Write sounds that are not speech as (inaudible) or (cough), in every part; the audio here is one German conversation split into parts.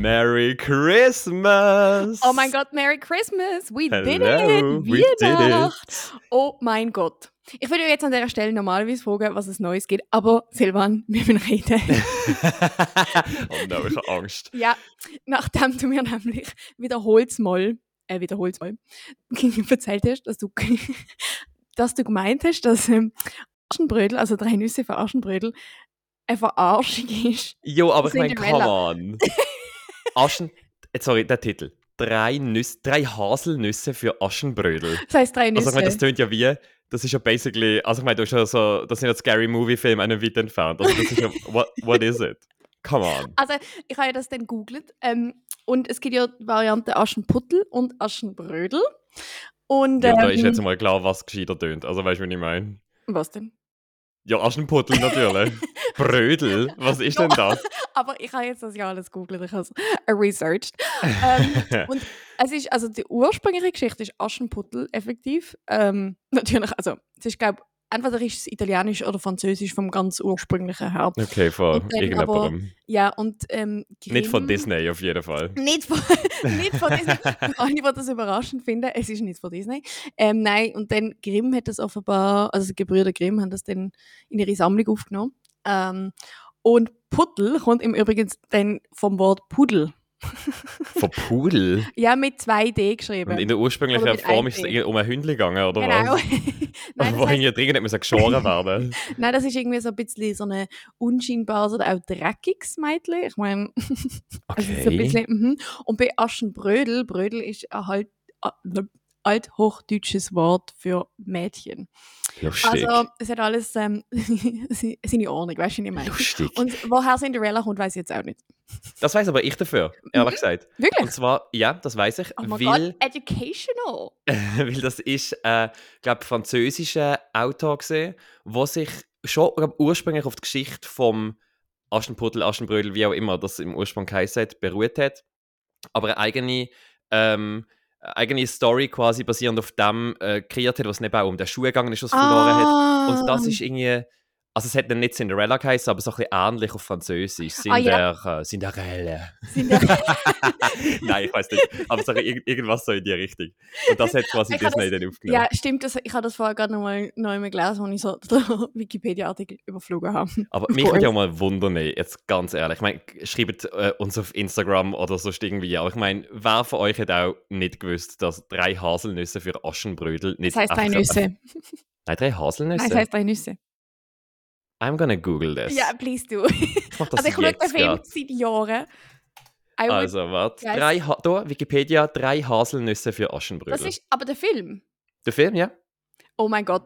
Merry Christmas! Oh mein Gott, Merry Christmas! We did it! Hello, we did Weihnacht. Oh mein Gott. Ich würde jetzt an dieser Stelle normalerweise fragen, was es Neues gibt, aber Silvan, wir müssen reden. (laughs) oh no, ich habe Angst. ja, nachdem du mir nämlich wiederholst mal, äh, wiederholst mal, (laughs) erzählt hast, dass du, (laughs) dass du gemeint hast, dass ähm, Aschenbrödel, also drei Nüsse für Aschenbrödel, eine Verarschung ist. Jo, aber ich meine, come on. Aschen, äh, sorry, der Titel. Drei, Nüsse, drei Haselnüsse für Aschenbrödel. Das heisst drei Nüsse. Also ich meine, das tönt ja wie, das ist ja basically, also ich meine, du hast ja so, das sind ja Scary Movie Filme einen weit entfernt. Also das ist ja, (laughs) what, what is it? Come on. Also, ich habe ja das dann googelt. Ähm, und es gibt ja die Variante Aschenputtel und Aschenbrödel. Und, Ja, ähm, da ist jetzt mal klar, was gescheiter tönt. Also weißt du, was ich meine? Was denn? Ja, Aschenputtel natürlich. (laughs) Brödel, was ist denn das? (laughs) Aber ich habe jetzt das ja alles googelt, ich habe es researched. ähm, (laughs) und es ist, also die ursprüngliche Geschichte ist Aschenputtel, effektiv. Ähm, natürlich, also, es ist, glaube entweder ist es italienisch oder französisch vom ganz ursprünglichen her. Okay, von irgendjemandem. Ja, und ähm, Nicht von Grimm- Disney auf jeden Fall. Nicht von, (laughs) nicht von Disney. (laughs) Alle, die das überraschend finden, es ist nicht von Disney. Ähm, nein, und dann Grimm hat das offenbar, also die Gebrüder Grimm haben das dann in ihre Sammlung aufgenommen. Ähm, und Puddel kommt im Übrigen dann vom Wort Pudel. Von Pudel. Ja, mit 2D geschrieben. Und in der ursprünglichen Form ist es um ein Hündchen gegangen, oder genau. was? (laughs) nein, (laughs) Wo irgendwie dringend nicht mehr geschoren werden. (laughs) nein, das ist irgendwie so ein bisschen so eine unscheinbares oder auch dreckiges Mädchen. Ich meine, Also so ein Okay. bisschen, mhm. Und bei Aschenbrödel, Brödel ist ein halt, althochdeutsches Wort für Mädchen. Lustig. Also es hat alles ähm, (laughs) seine Ordnung, weißt du, was ich meine? Lustig. Und woher Cinderella kommt, weiß ich jetzt auch nicht. Das weiß aber ich dafür, ehrlich gesagt. (laughs) Und Wirklich? zwar, ja, das weiß ich, Oh mein weil, Gott, educational. (laughs) weil das ist, äh, glaube französischer Autor gesehen, wo sich schon glaub, ursprünglich auf die Geschichte vom Aschenputtel, Aschenbrödel, wie auch immer das im Ursprung hat, beruht hat. Aber eine eigene, ähm, eigene Story quasi basierend auf dem äh, kreiert hat, was nicht auch um den Schuh gegangen ist, was verloren hat. Ah. Und das ist irgendwie, also es hat dann nicht Cinderella geheißen, aber so ein bisschen ähnlich auf Französisch. Ah, ja. Cinder, äh, Cinderella. Cinderella. (laughs) Nein, ich weiß nicht. Aber so ir irgendwas so in die Richtung. Und das hat quasi Ich Disney das- dann aufgenommen. ja, stimmt. Das, ich habe das vorher gerade noch mal neu mal gelesen, als ich so den (laughs) Wikipedia-Artikel überflogen habe. Aber mich würde ja mal wundern, jetzt ganz ehrlich. Ich meine, schreibt äh, uns auf Instagram oder sonst irgendwie. Aber ich meine, wer von euch hat auch nicht gewusst, dass drei Haselnüsse für Aschenbrödel nicht Das heißt drei Nüsse. (laughs) Nein, drei Haselnüsse? Nein, das heißt drei Nüsse. I'm gonna google this. Ja, please do. ich mach das Also ich schaue den Film seit Jahren. I Also, warte. Drei ha da, Wikipedia, drei Haselnüsse für Aschenbrödel. das ist aber der Film. Der Film, ja? Oh mein Gott.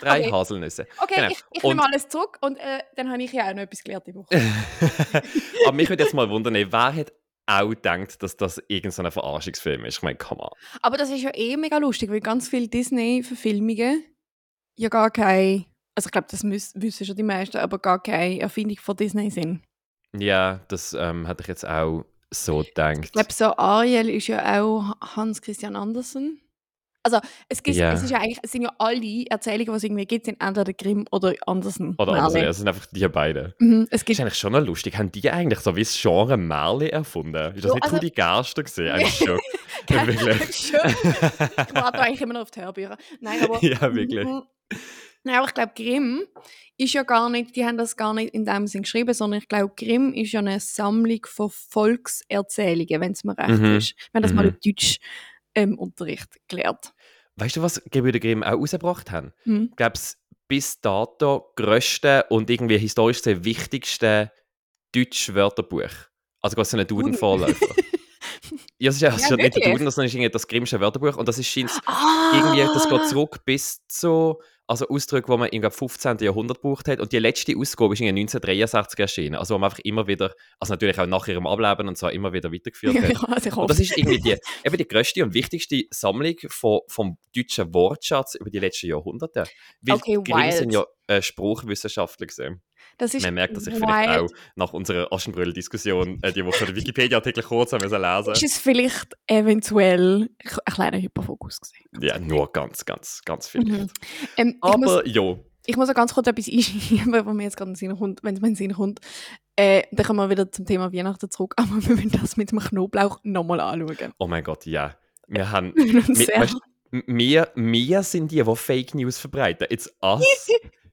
Drei (laughs) okay, Haselnüsse. okay genau. ich, ich nehme alles zurück und äh, dann habe ich ja auch noch etwas gelernt die Woche. (laughs) Aber mich würde jetzt mal wundern, wer hat auch gedacht, dass das irgendein Verarschungsfilm ist? Ich meine, come on. Aber das ist ja eh mega lustig, weil ganz viele Disney-Verfilmungen ja gar keine, also ich glaube, das müß, wissen schon die meisten, aber gar keine Erfindung von Disney sind. Ja, das ähm, hatte ich jetzt auch so gedacht. Ich glaube, so Ariel ist ja auch Hans Christian Andersen. Also es, gibt, Ja. es, ist ja eigentlich, es sind ja alle Erzählungen, die es irgendwie gibt, sind entweder Grimm oder Andersen. Oder Märchen. anders, es sind einfach die beiden. Mhm, es Das ist gibt eigentlich schon noch lustig. Haben die eigentlich so wie das Genre Märchen erfunden? Ist das Ja, nicht also- Rudi Gerster gesehen? (laughs) Ein Schock. (laughs) Wirklich. Schon. (laughs) ich warte eigentlich immer noch auf die Hörbücher. Nein, aber Ja, wirklich. Mhm. Nein, aber ich glaube, Grimm ist ja gar nicht, die haben das gar nicht in dem Sinn geschrieben, sondern ich glaube, Grimm ist ja eine Sammlung von Volkserzählungen, wenn es mir recht Mhm. ist. Haben das mal Mhm. im Deutsch ähm, Unterricht gelernt. Weißt du, was Gebrüder Grimm auch rausgebracht haben? Hm. Ich glaube, das bis dato grösste und irgendwie historisch gesehen wichtigste deutsche Wörterbuch. Also quasi so ein Duden. Duden-Vorläufer. (laughs) ja, es ist ja, Ja, ja nicht der? Duden, sondern es ist irgendwie das Grimmsche Wörterbuch und das ist scheint Ah! irgendwie, das geht zurück bis zu also Ausdrücke, die man im glaub, 15. Jahrhundert gebraucht hat. Und die letzte Ausgabe ist in 1963 erschienen. Also, wo man einfach immer wieder, also natürlich auch nach ihrem Ableben und so immer wieder weitergeführt (laughs) hat. Ja, also Und das ist irgendwie die, (laughs) eben die grösste und wichtigste Sammlung von, vom deutschen Wortschatz über die letzten Jahrhunderte. Weil Okay, Grimm wild. sind ja äh, Spruchwissenschaftler gesehen. Das ist Man merkt, dass ich wild. vielleicht auch nach unserer Aschenbrödel-Diskussion äh, die Woche den Wikipedia-Artikel kurz haben lesen Ist es vielleicht eventuell ein kleiner Hyperfokus gesehen? Ja, nur ganz, ganz, ganz viel. Mhm. Ähm, Aber ja, ich muss auch ganz kurz etwas einschieben, (laughs) was mir jetzt gerade in den Sinn kommt, wenn es mir in den Sinn kommt. Äh, dann kommen wir wieder zum Thema Weihnachten zurück, (laughs) aber wir müssen das mit dem Knoblauch nochmal anschauen. Oh mein Gott, ja. Wir haben. (laughs) Wir weißt, wir, wir sind die, die Fake News verbreiten. It's us.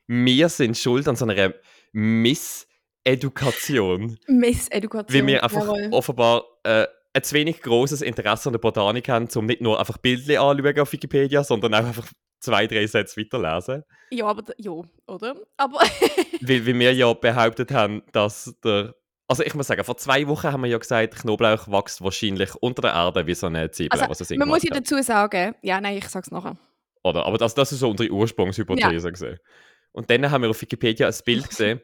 Wir sind schuld an so einer Missedukation. Missedukation. Weil wir einfach jawohl. offenbar äh, ein zu wenig großes Interesse an der Botanik haben, um nicht nur einfach Bildchen anschauen auf Wikipedia, sondern auch einfach zwei, drei Sätze weiterlesen. Ja, aber ja, oder? Aber (laughs) Weil, weil wir ja behauptet haben, dass der. Also ich muss sagen, vor zwei Wochen haben wir ja gesagt, Knoblauch wächst wahrscheinlich unter der Erde wie so eine Zwiebel, Also, man muss ja dazu sagen, ja, nein, ich sag's nachher. Oder? Aber das, das ist so unsere Ursprungshypothese gesehen. Und dann haben wir auf Wikipedia ein Bild gesehen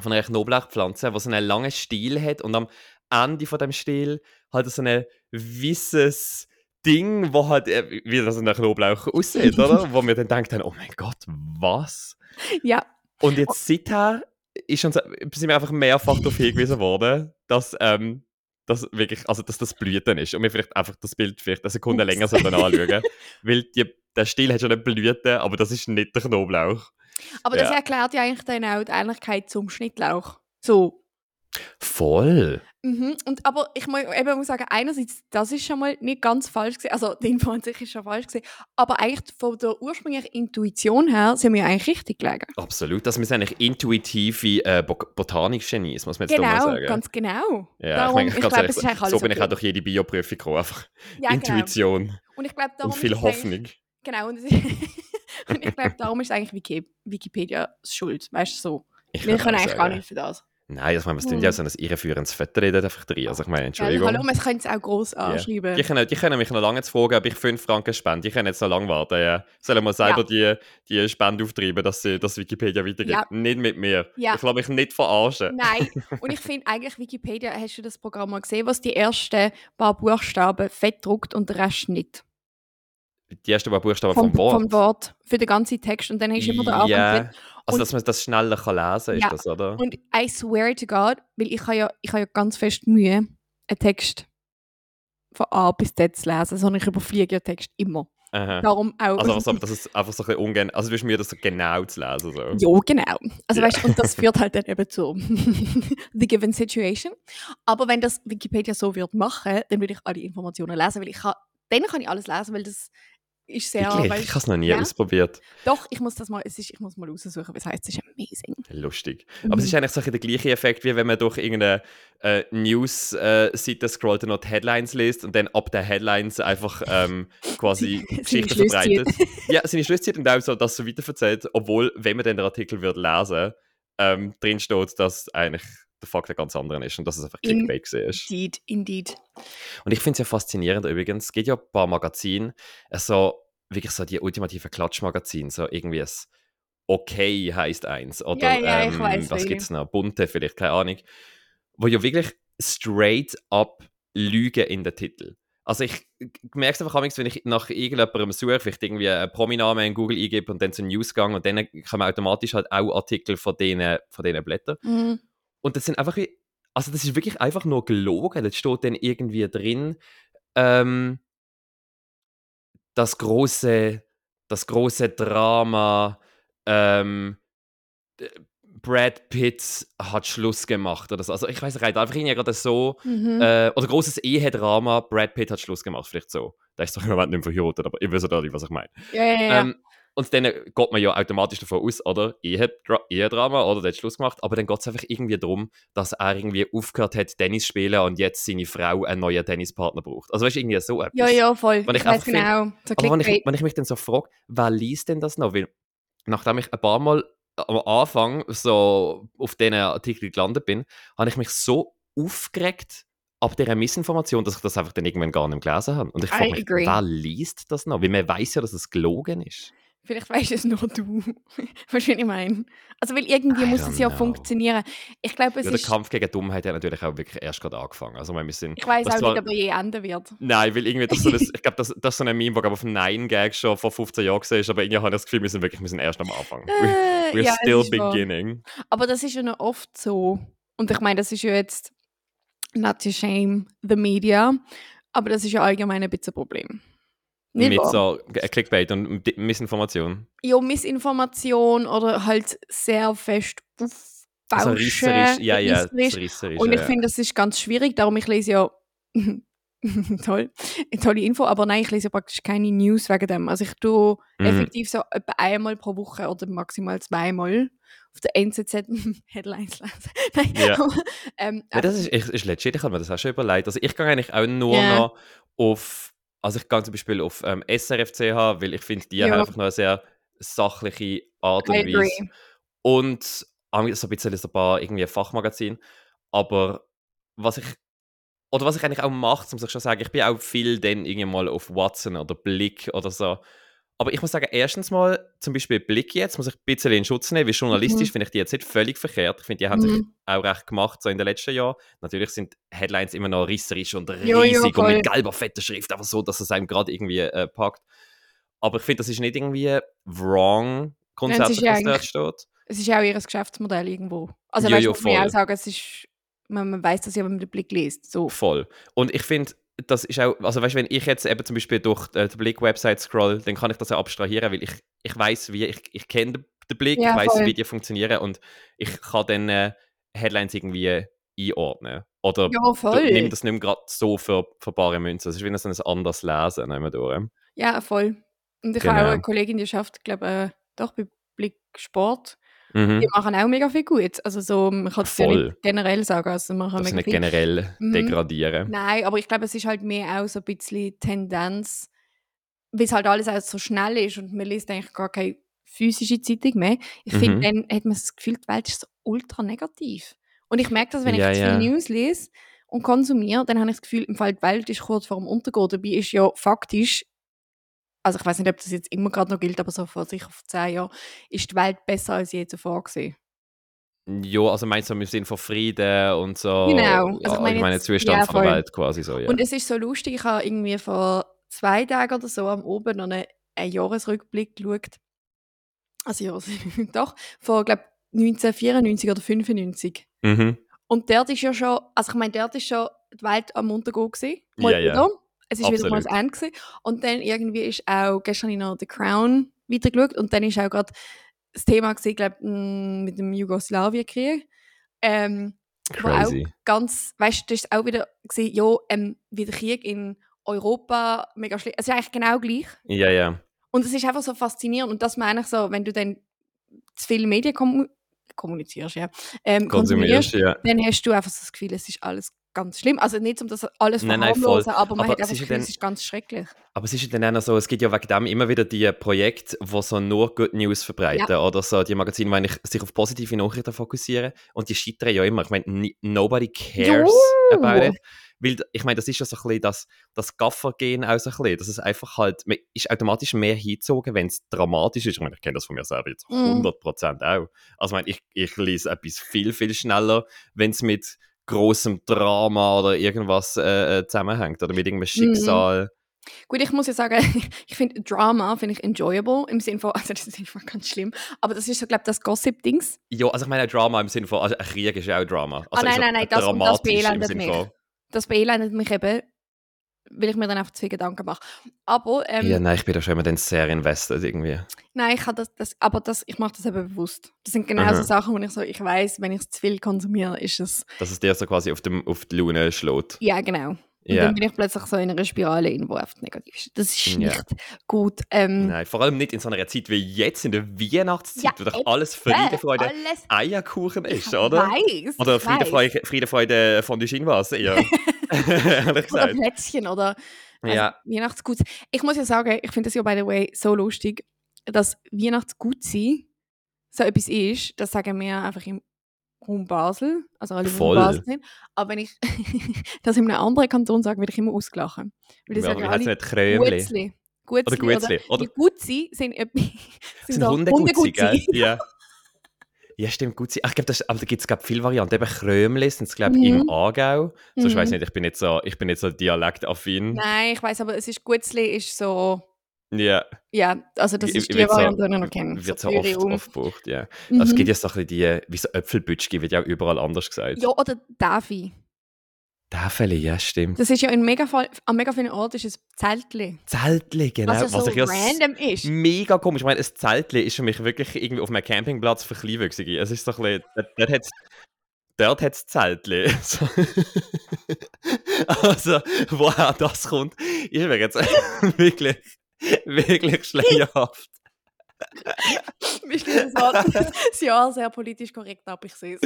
von einer Knoblauchpflanze, die so einen langen Stiel hat und am Ende von dem Stiel halt so ein weißes Ding, wo halt äh, wie das ein Knoblauch aussieht, oder? Wo wir dann gedacht haben, oh mein Gott, was? Ja, Und jetzt seither ist uns, sind wir einfach mehrfach darauf hingewiesen worden, dass, ähm, dass, wirklich, also, dass das Blüten ist. Und wir vielleicht einfach das Bild vielleicht eine Sekunde Ups. länger sollten anschauen. weil die, der Stiel hat schon eine Blüte, aber das ist nicht der Knoblauch. Aber das Ja. erklärt ja eigentlich dann auch die Ähnlichkeit zum Schnittlauch. So. Voll. Mhm. Und, aber ich muss eben muss sagen, einerseits, das ist schon mal nicht ganz falsch gewesen. Also, die Info an sich ist schon falsch gewesen. Aber eigentlich von der ursprünglichen Intuition her sind wir eigentlich richtig gelegen. Absolut. Das sind eigentlich intuitive äh, Bo Botanik-Genies, muss man jetzt doch mal Genau, sagen. ganz genau. ja, Darum, ich, ich meine, ganz glaube, ehrlich, es ist eigentlich so bin ich okay. auch durch jede Bioprüfung gekommen. Einfach Ja, genau. Intuition Und ich glaube, darum und viel Hoffnung. Genau. Und, (laughs) und ich glaube, darum ist eigentlich Wiki Wikipedia schuld. Weißt du so? Ich Wir können eigentlich gar sagen. nicht für das. Nein, ich meine, was tun die Hm. auch so ein irreführendes dort einfach drin? Also ich meine? Entschuldigung. Hallo, man könnte es auch gross anschreiben. Die können, die können mich noch lange jetzt fragen, ob ich 5 Franken spende. Die können jetzt noch lange warten. Ja. Sollen wir selber die, die Spende auftreiben, dass sie das Wikipedia weitergibt? Ja. Nicht mit mir. Ja. Ich lasse mich nicht verarschen. Nein, und ich finde eigentlich Wikipedia, hast du das Programm mal gesehen, was die ersten paar Buchstaben fett druckt und der Rest nicht. Die ersten paar Buchstaben Vom, vom Wort. vom Wort für den ganzen Text und dann hast du immer den Anfang ja. drin. Also, Und- dass man das schneller kann lesen kann, Ja. ist das, oder? Und I swear to God, weil ich habe ja, ich habe ja ganz fest Mühe, einen Text von A bis Z zu lesen, sondern ich überfliege den Text immer. Aha. Darum auch. Also, also, das ist einfach so ein bisschen ungern. Also, du bist mir das so genau zu lesen. So. Ja, genau. Also Ja. weißt du, und das (laughs) führt halt dann eben zu (laughs) the given situation. Aber wenn das Wikipedia so wird machen, dann würde ich alle Informationen lesen, weil ich kann, dann kann ich alles lesen, weil das ist sehr, Wirklich? weißt- Ich habe es noch nie ja. ausprobiert. Doch, ich muss das mal, es ist, ich muss mal raussuchen, was heißt, es ist amazing. Lustig. Aber es ist eigentlich so der gleiche Effekt, wie wenn man durch irgendeine äh, News-Seite scrollt und noch die Headlines liest und dann ab den Headlines einfach ähm, (laughs) quasi Geschichten verbreitet. (laughs) ja, seine Schlüsse zieht und auch so, das so weiterverzählt, obwohl, wenn man den Artikel würde lesen ähm, drin steht, dass eigentlich der Fakt ein ganz anderer ist und dass es einfach In- Clickbait ist. Indeed, indeed. Und ich finde es ja faszinierend übrigens, es gibt ja ein paar Magazine, also wirklich so die ultimativen Klatschmagazine, so irgendwie ein Okay heißt eins. Oder Ja, ja, ähm, weiss, was gibt es noch? Bunte vielleicht, keine Ahnung. Wo ja wirklich straight up Lügen in den Titel. Also ich merke es einfach manchmal, wenn ich nach irgendjemandem suche, vielleicht irgendwie einen Prominamen in Google eingebe und dann zu Newsgang und dann kommen automatisch halt auch Artikel von diesen von denen Blättern. Mhm. Und das sind einfach wie, also das ist wirklich einfach nur gelogen. Das steht dann irgendwie drin, ähm, das große, das große Drama, ähm, Brad Pitt hat Schluss gemacht oder so. Also ich weiß nicht, einfach irgendwie gerade so, Mhm. äh, oder großes Ehedrama, Brad Pitt hat Schluss gemacht, vielleicht so. Da ist doch im Moment nicht verheiratet, aber ihr wisst ja, was ich meine. ja, ja, ja. Ähm, und dann geht man ja automatisch davon aus, oder? Ehedra Ehedrama, oder der hat Schluss gemacht. Aber dann geht es einfach irgendwie darum, dass er irgendwie aufgehört hat, Tennis zu spielen und jetzt seine Frau einen neuen Tennispartner braucht. Also, weißt du, irgendwie so etwas. ja, ja, voll. Wenn ich ich weiß einfach find- genau. So Aber wenn ich, wenn ich mich dann so frage, wer liest denn das noch? Weil, nachdem ich ein paar Mal am Anfang so auf diesen Artikel gelandet bin, habe ich mich so aufgeregt ab dieser Missinformation, dass ich das einfach dann irgendwann gar nicht mehr gelesen habe. Und ich frage mich, wer liest das noch? Weil man weiß ja, dass es gelogen ist. Vielleicht weißt es nur du. (laughs) Weißt du, was ich meine? Also, weil irgendwie I muss es ja know. funktionieren. Ich glaube, es Ja, der ist. Kampf gegen Dummheit hat natürlich auch wirklich erst gerade angefangen. Also, wir sind, Ich weiß auch war- nicht, ob er je enden wird. Nein, weil irgendwie das so das, (laughs) ich glaube, das, das ist so ein Meme, das auf Nine Gag schon vor 15 Jahren gesehen ist, aber irgendwie habe ich das Gefühl, wir sind wirklich wir sind erst am Anfang. We- Äh, We're ja, es still ist wahr. beginning. Aber das ist ja noch oft so. Und ich meine, das ist ja jetzt not to shame the media, aber das ist ja allgemein ein bisschen ein Problem. Nicht Mit wahr? so äh, Clickbait und Missinformation. Ja, Missinformation oder halt sehr fest Also Bauschen, risserisch, ja, ja, risserisch. risserisch. Und ich ja. finde, das ist ganz schwierig, darum ich lese ja (laughs) toll, tolle Info, aber nein, ich lese ja praktisch keine News wegen dem. Also ich tue Mhm. effektiv so etwa einmal pro Woche oder maximal zweimal auf der NZZ (laughs) Headlines lesen. (laughs) nein, Ja. aber, ähm, Ja, das ist, ist legit, ich habe mir das auch schon überlegt. Also ich gehe eigentlich auch nur Ja. noch auf, also ich gehe zum Beispiel auf ähm, SRFCH, weil ich finde, die haben Ja. einfach noch eine sehr sachliche Art und Weise. Und auch so ein bisschen so ein paar irgendwie Fachmagazin. Aber was ich, oder was ich eigentlich auch mache, muss ich schon sagen, ich bin auch viel dann irgendwie mal auf Watson oder Blick oder so. Aber ich muss sagen, erstens mal, zum Beispiel Blick jetzt, muss ich ein bisschen in Schutz nehmen, weil journalistisch Mhm. finde ich die jetzt nicht völlig verkehrt. Ich finde, die haben sich Mhm. auch recht gemacht so in den letzten Jahren. Natürlich sind Headlines immer noch risserisch und Jo, jo, riesig und mit gelber, fetter Schrift, aber so, dass es einem gerade irgendwie äh, packt. Aber ich finde, das ist nicht irgendwie wrong, grundsätzlich, ja was dort steht. Es ist ja auch ihr Geschäftsmodell irgendwo. Also Jo, weißt, jo, muss man auch sagen, es ist, man, man weiß das ja, wenn man den Blick liest. So. Voll. Und ich finde, das ist auch, also weißt du, wenn ich jetzt eben zum Beispiel durch äh, die Blick-Website scroll, dann kann ich das ja abstrahieren, weil ich, ich weiß, wie, ich, ich kenne den, den Blick, Ja, ich weiß, wie die funktionieren und ich kann dann äh, Headlines irgendwie einordnen. Oder Ja, voll. nimm das nicht mehr gerade so für, für bare Münze. Es ist wie ein anderes Lesen. Mehr durch. Ja, voll. Und ich habe auch Genau. eine Kollegin, die schafft, glaube äh, doch bei Blick Sport. Die Mhm. machen auch mega viel gut. Also so, man kann es ja nicht generell sagen. Also man kann Das nicht viel. generell Mhm. degradieren. Nein, aber ich glaube, es ist halt mehr auch so ein bisschen Tendenz, weil es halt alles auch so schnell ist und man liest eigentlich gar keine physische Zeitung mehr. Ich finde, Mhm. dann hat man das Gefühl, die Welt ist so ultra negativ. Und ich merke das, wenn Ja, ich ja. viel News lese und konsumiere, dann habe ich das Gefühl, im Fall die Welt ist kurz vor dem Untergehen. Dabei ist ja faktisch, also ich weiß nicht, ob das jetzt immer gerade noch gilt, aber so vor sicher vor zehn Jahren, ist die Welt besser als je zuvor gesehen. Ja, also meinst du im Sinne von Frieden und so Genau. Also ich ja, meine allgemeinen jetzt- Zustand ja, von der. Welt quasi so, ja. Und es ist so lustig, ich habe irgendwie vor zwei Tagen oder so am Oben noch einen, einen Jahresrückblick geschaut. Also Jahres (laughs) doch, von glaube 1994 oder 95. mhm. Und dort ist ja schon, also ich meine, dort ist schon die Welt am Untergehen gewesen. Mal Ja, ja. Es ist wieder mal das Absolut. Ende gewesen. Und dann irgendwie ist auch, gestern habe ich noch The Crown wieder geschaut und dann ist auch gerade das Thema gewesen, glaube mit dem Jugoslawienkrieg. Ähm, wo auch Crazy. ganz, weißt du, das ist auch wieder gesehen, ja, ähm, wie der Krieg in Europa mega schlimm. Es ist eigentlich genau gleich. Ja, ja. Und es ist einfach so faszinierend. Und das meine ich so, wenn du dann zu viele Medien kommu kommunizierst, ja, ähm, konsumierst, Konsumierst, ja. dann hast du einfach so das Gefühl, es ist alles ganz schlimm. Also nicht, um das alles nein, verharmlosen, aber man Aber hat einfach ja Gefühl, es ist ganz schrecklich. Aber es ist ja dann auch so, es gibt ja wegen dem immer wieder die Projekte, die so nur Good News verbreiten oder so die Magazine, die sich auf positive Nachrichten fokussieren und die scheitern ja immer. Ich meine, nobody cares Jo! about it. Weil, ich meine, das ist ja so ein bisschen das, das Gaffer-Gen auch so ein bisschen, dass es einfach halt, man ist automatisch mehr hingezogen, wenn es dramatisch ist. Ich meine, ich kenne das von mir selber jetzt Mhm. 100% auch. Also ich meine, ich, ich lese etwas viel, viel schneller, wenn es mit großem Drama oder irgendwas äh, äh, zusammenhängt oder mit irgendeinem Schicksal. Gut, ich muss ja sagen, (laughs) ich finde Drama finde ich enjoyable im Sinne von, (laughs) also das ist einfach ganz schlimm, aber das ist so, glaube ich, das Gossip-Dings. Ja, also ich meine Drama im Sinne von, also ein Krieg ist ja auch Drama. Also Ah, nein, nein, nein, das- das beelendet mich. Das beelendet mich eben, weil ich mir dann einfach zu viel Gedanken mache. Aber, ähm, Ja, nein, ich bin da schon immer dann sehr invested irgendwie. nein, ich habe das, das, aber das, ich mache das eben bewusst. Das sind genau Aha. so Sachen, wo ich so, ich weiß, wenn ich zu viel konsumiere, ist es, Dass es dir so quasi auf, dem, auf die Laune schlägt. ja, genau. Und Ja. dann bin ich plötzlich so in einer Spirale, in wo einfach negativ ist. Das ist nicht gut. Ähm, Nein, vor allem nicht in so einer Zeit wie jetzt, in der Weihnachtszeit, Ja, wo doch alles Friede, Freude, Alles Eierkuchen ist, oder? Weiß, Oder ich Friede, weiss. Freude, Friede, Freude von du was, ja. (laughs) Oder. Plätzchen oder also Ja. Weihnachtsgut. Ich muss ja sagen, ich finde das ja by the way so lustig, dass Weihnachtsgut sein so etwas ist, das sagen wir einfach im Raum Basel, also alle, die Voll. Basel sind. Aber wenn ich (laughs) das in einem anderen Kanton sage, werde ich immer ausgelachen. Weil die Ja, sagen alle? Gutzli. Gutzli Oder Gutzli, Oder, oder- die Gutzi sind, etwa- (laughs) sind, sind Hundegutzi, gell? Ja. (laughs) Ja, stimmt, Gutzi. Ach, ich glaube, aber da gibt es viele Varianten. Eben Krömli sind es, glaube ich, Mhm. im Aargau. So, ich weiß Mhm. nicht, ich bin nicht so, ich bin nicht so dialektaffin. Nein, ich weiß, aber es ist Gutzli ist so, Ja, ja, also das ist die so- Variante, die ich noch kenne. wird so Zürich oft, oft gebraucht, ja. Mhm. Also, es gibt ja so ein die, wie so Äpfelbütschki, wird ja auch überall anders gesagt. Ja, oder Davi. Täfeli, ja, stimmt. Das ist ja in mega, an mega vielen Orten ist es Zeltli. Zeltli, genau. Was ja so ich ja random ist. Mega komisch. Ich meine, ein Zeltli ist für mich wirklich irgendwie auf einem Campingplatz für Kleinwüchsige. Es ist so ein bisschen, dort, dort hat's Dort hat es Zeltli. (laughs) So. also, woher das kommt, ist mir jetzt (laughs) wirklich, (laughs) wirklich schleierhaft. (laughs) Wir schließen das, das (laughs) Jahr sehr politisch korrekt ab, ich sehe es.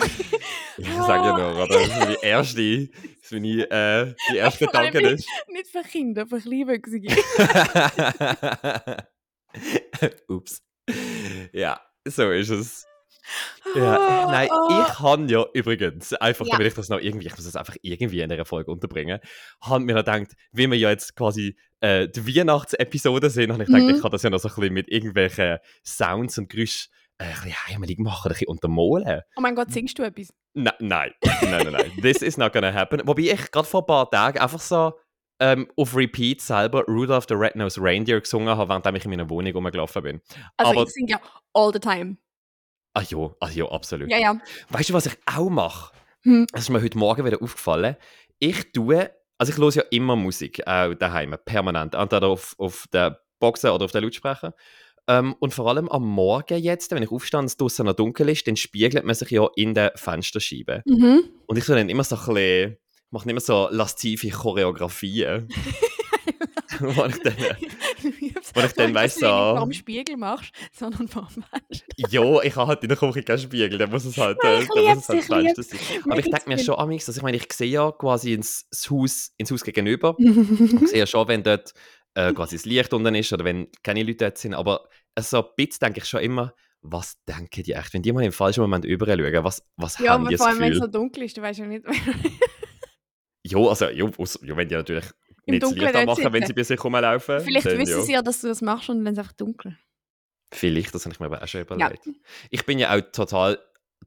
Ich sage ja nur, oder? Das ist meine erste, das ist meine, äh, die erste Vor allem Gedanke ist. Nicht für Kinder, für Kleinwüchsige. Ups. Ja, so ist es. Ja, nein, Oh, ich habe ja übrigens, einfach Ja. damit ich das noch irgendwie, ich muss das einfach irgendwie in einer Folge unterbringen, habe mir noch gedacht, wie wir ja jetzt quasi äh, die Weihnachtsepisode sind, habe ich gedacht, Mhm. ich kann das ja noch so ein bisschen mit irgendwelchen Sounds und Geräuschen äh, ein bisschen heimelig machen, ein bisschen untermalen. Oh mein Gott, singst du etwas? Na, nein, nein, nein, nein. This is not gonna happen. Wobei ich gerade vor ein paar Tagen einfach so ähm, auf Repeat selber Rudolph the Red-Nosed Reindeer gesungen habe, während ich in meiner Wohnung rumgelaufen bin. Also Aber- ich singe ja all the time. Ah ja, ah ja, absolut. Ja, ja. Weißt du, was ich auch mache? Hm. Das ist mir heute Morgen wieder aufgefallen. Ich tue, also ich höre ja immer Musik, auch daheim, permanent. Entweder auf, auf der Boxen oder auf der Lautsprecher. Ähm, und vor allem am Morgen jetzt, wenn ich aufstehe und es draussen noch dunkel ist, dann spiegelt man sich ja in der Fensterscheibe. Mhm. Und ich tue dann immer so ein bisschen, mache immer so lastive Choreografien. (laughs) (laughs) wo ich dann, Weil ich dann weiss, nicht so- vor dem Spiegel machst, (laughs) sondern vor dem Fenster. ja, ich habe halt in der Küche keinen Spiegel, dann muss es halt, Nein, äh, ich dann muss es halt das Fenster sein. Aber ich denke mir schon amigs, dass ich meine, ich sehe ja quasi ins, Haus, ins Haus gegenüber. (laughs) Ich sehe ja schon, wenn dort äh, quasi das Licht unten ist oder wenn keine Leute dort sind. Aber so ein bisschen denke ich schon immer, was denken die echt, wenn die mal im falschen Moment überall schauen, was, was Ja, haben aber die vor das allem, wenn es so dunkel ist, du weißt ja nicht. (laughs) Ja, also, ja, ja, wenn die natürlich Im nicht das Dunkeln Licht dort anmachen, wenn sie bei sich rumlaufen. Vielleicht dann wissen ja. sie ja, dass du das machst und dann ist es einfach dunkel. Vielleicht, das habe ich mir aber auch schon Ja, überlegt. Ich bin ja auch total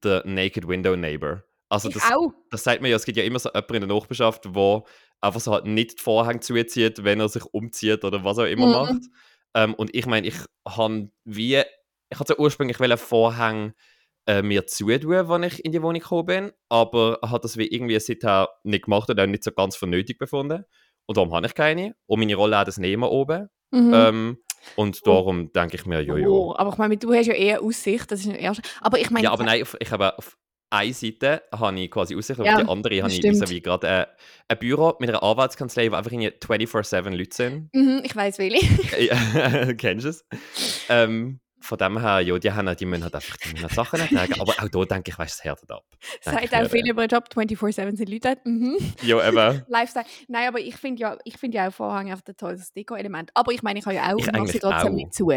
der Naked Window Neighbor. Also ich das, auch. das sagt man ja, es gibt ja immer so jemanden in der Nachbarschaft, der einfach so halt nicht die Vorhänge zuzieht, wenn er sich umzieht oder was auch immer Mhm. macht. Ähm, und ich meine, ich habe wie, ich hatte ursprünglich wollen Vorhänge äh, mir zutun, als ich in die Wohnung gekommen bin, aber habe das wie irgendwie seither nicht gemacht und auch nicht so ganz für nötig befunden. Und darum habe ich keine. Und meine Rolle hat das neben oben. Mhm. Ähm, und darum denke ich mir, ja. Oh, aber ich meine, du hast ja eher Aussicht, das ist Erste. Aber ich meine, Ja, aber nein, auf, ich habe auf einer Seite habe ich quasi Aussicht, auf Ja, die andere habe ich wie gerade äh, ein Büro mit einer Anwaltskanzlei, wo einfach irgendwie 24-7 Leute sind. mhm, ich weiß welche. (laughs) (laughs) Kennst du es? Ähm, von dem her, ja, die, haben, die müssen halt einfach die müssen Sachen ertragen. Aber auch da denke ich, weißt du, es härtet ab. (laughs) Sagt auch viel äh, über den Job, 24-7 sind Leute. Mhm. Ja, eben. (laughs) Lifestyle. Nein, aber ich finde ja, ich finde ja auch Vorhang einfach ein tolles Deko-Element. Aber ich meine, ich habe ja auch, Ich mache sie trotzdem auch. nicht zu.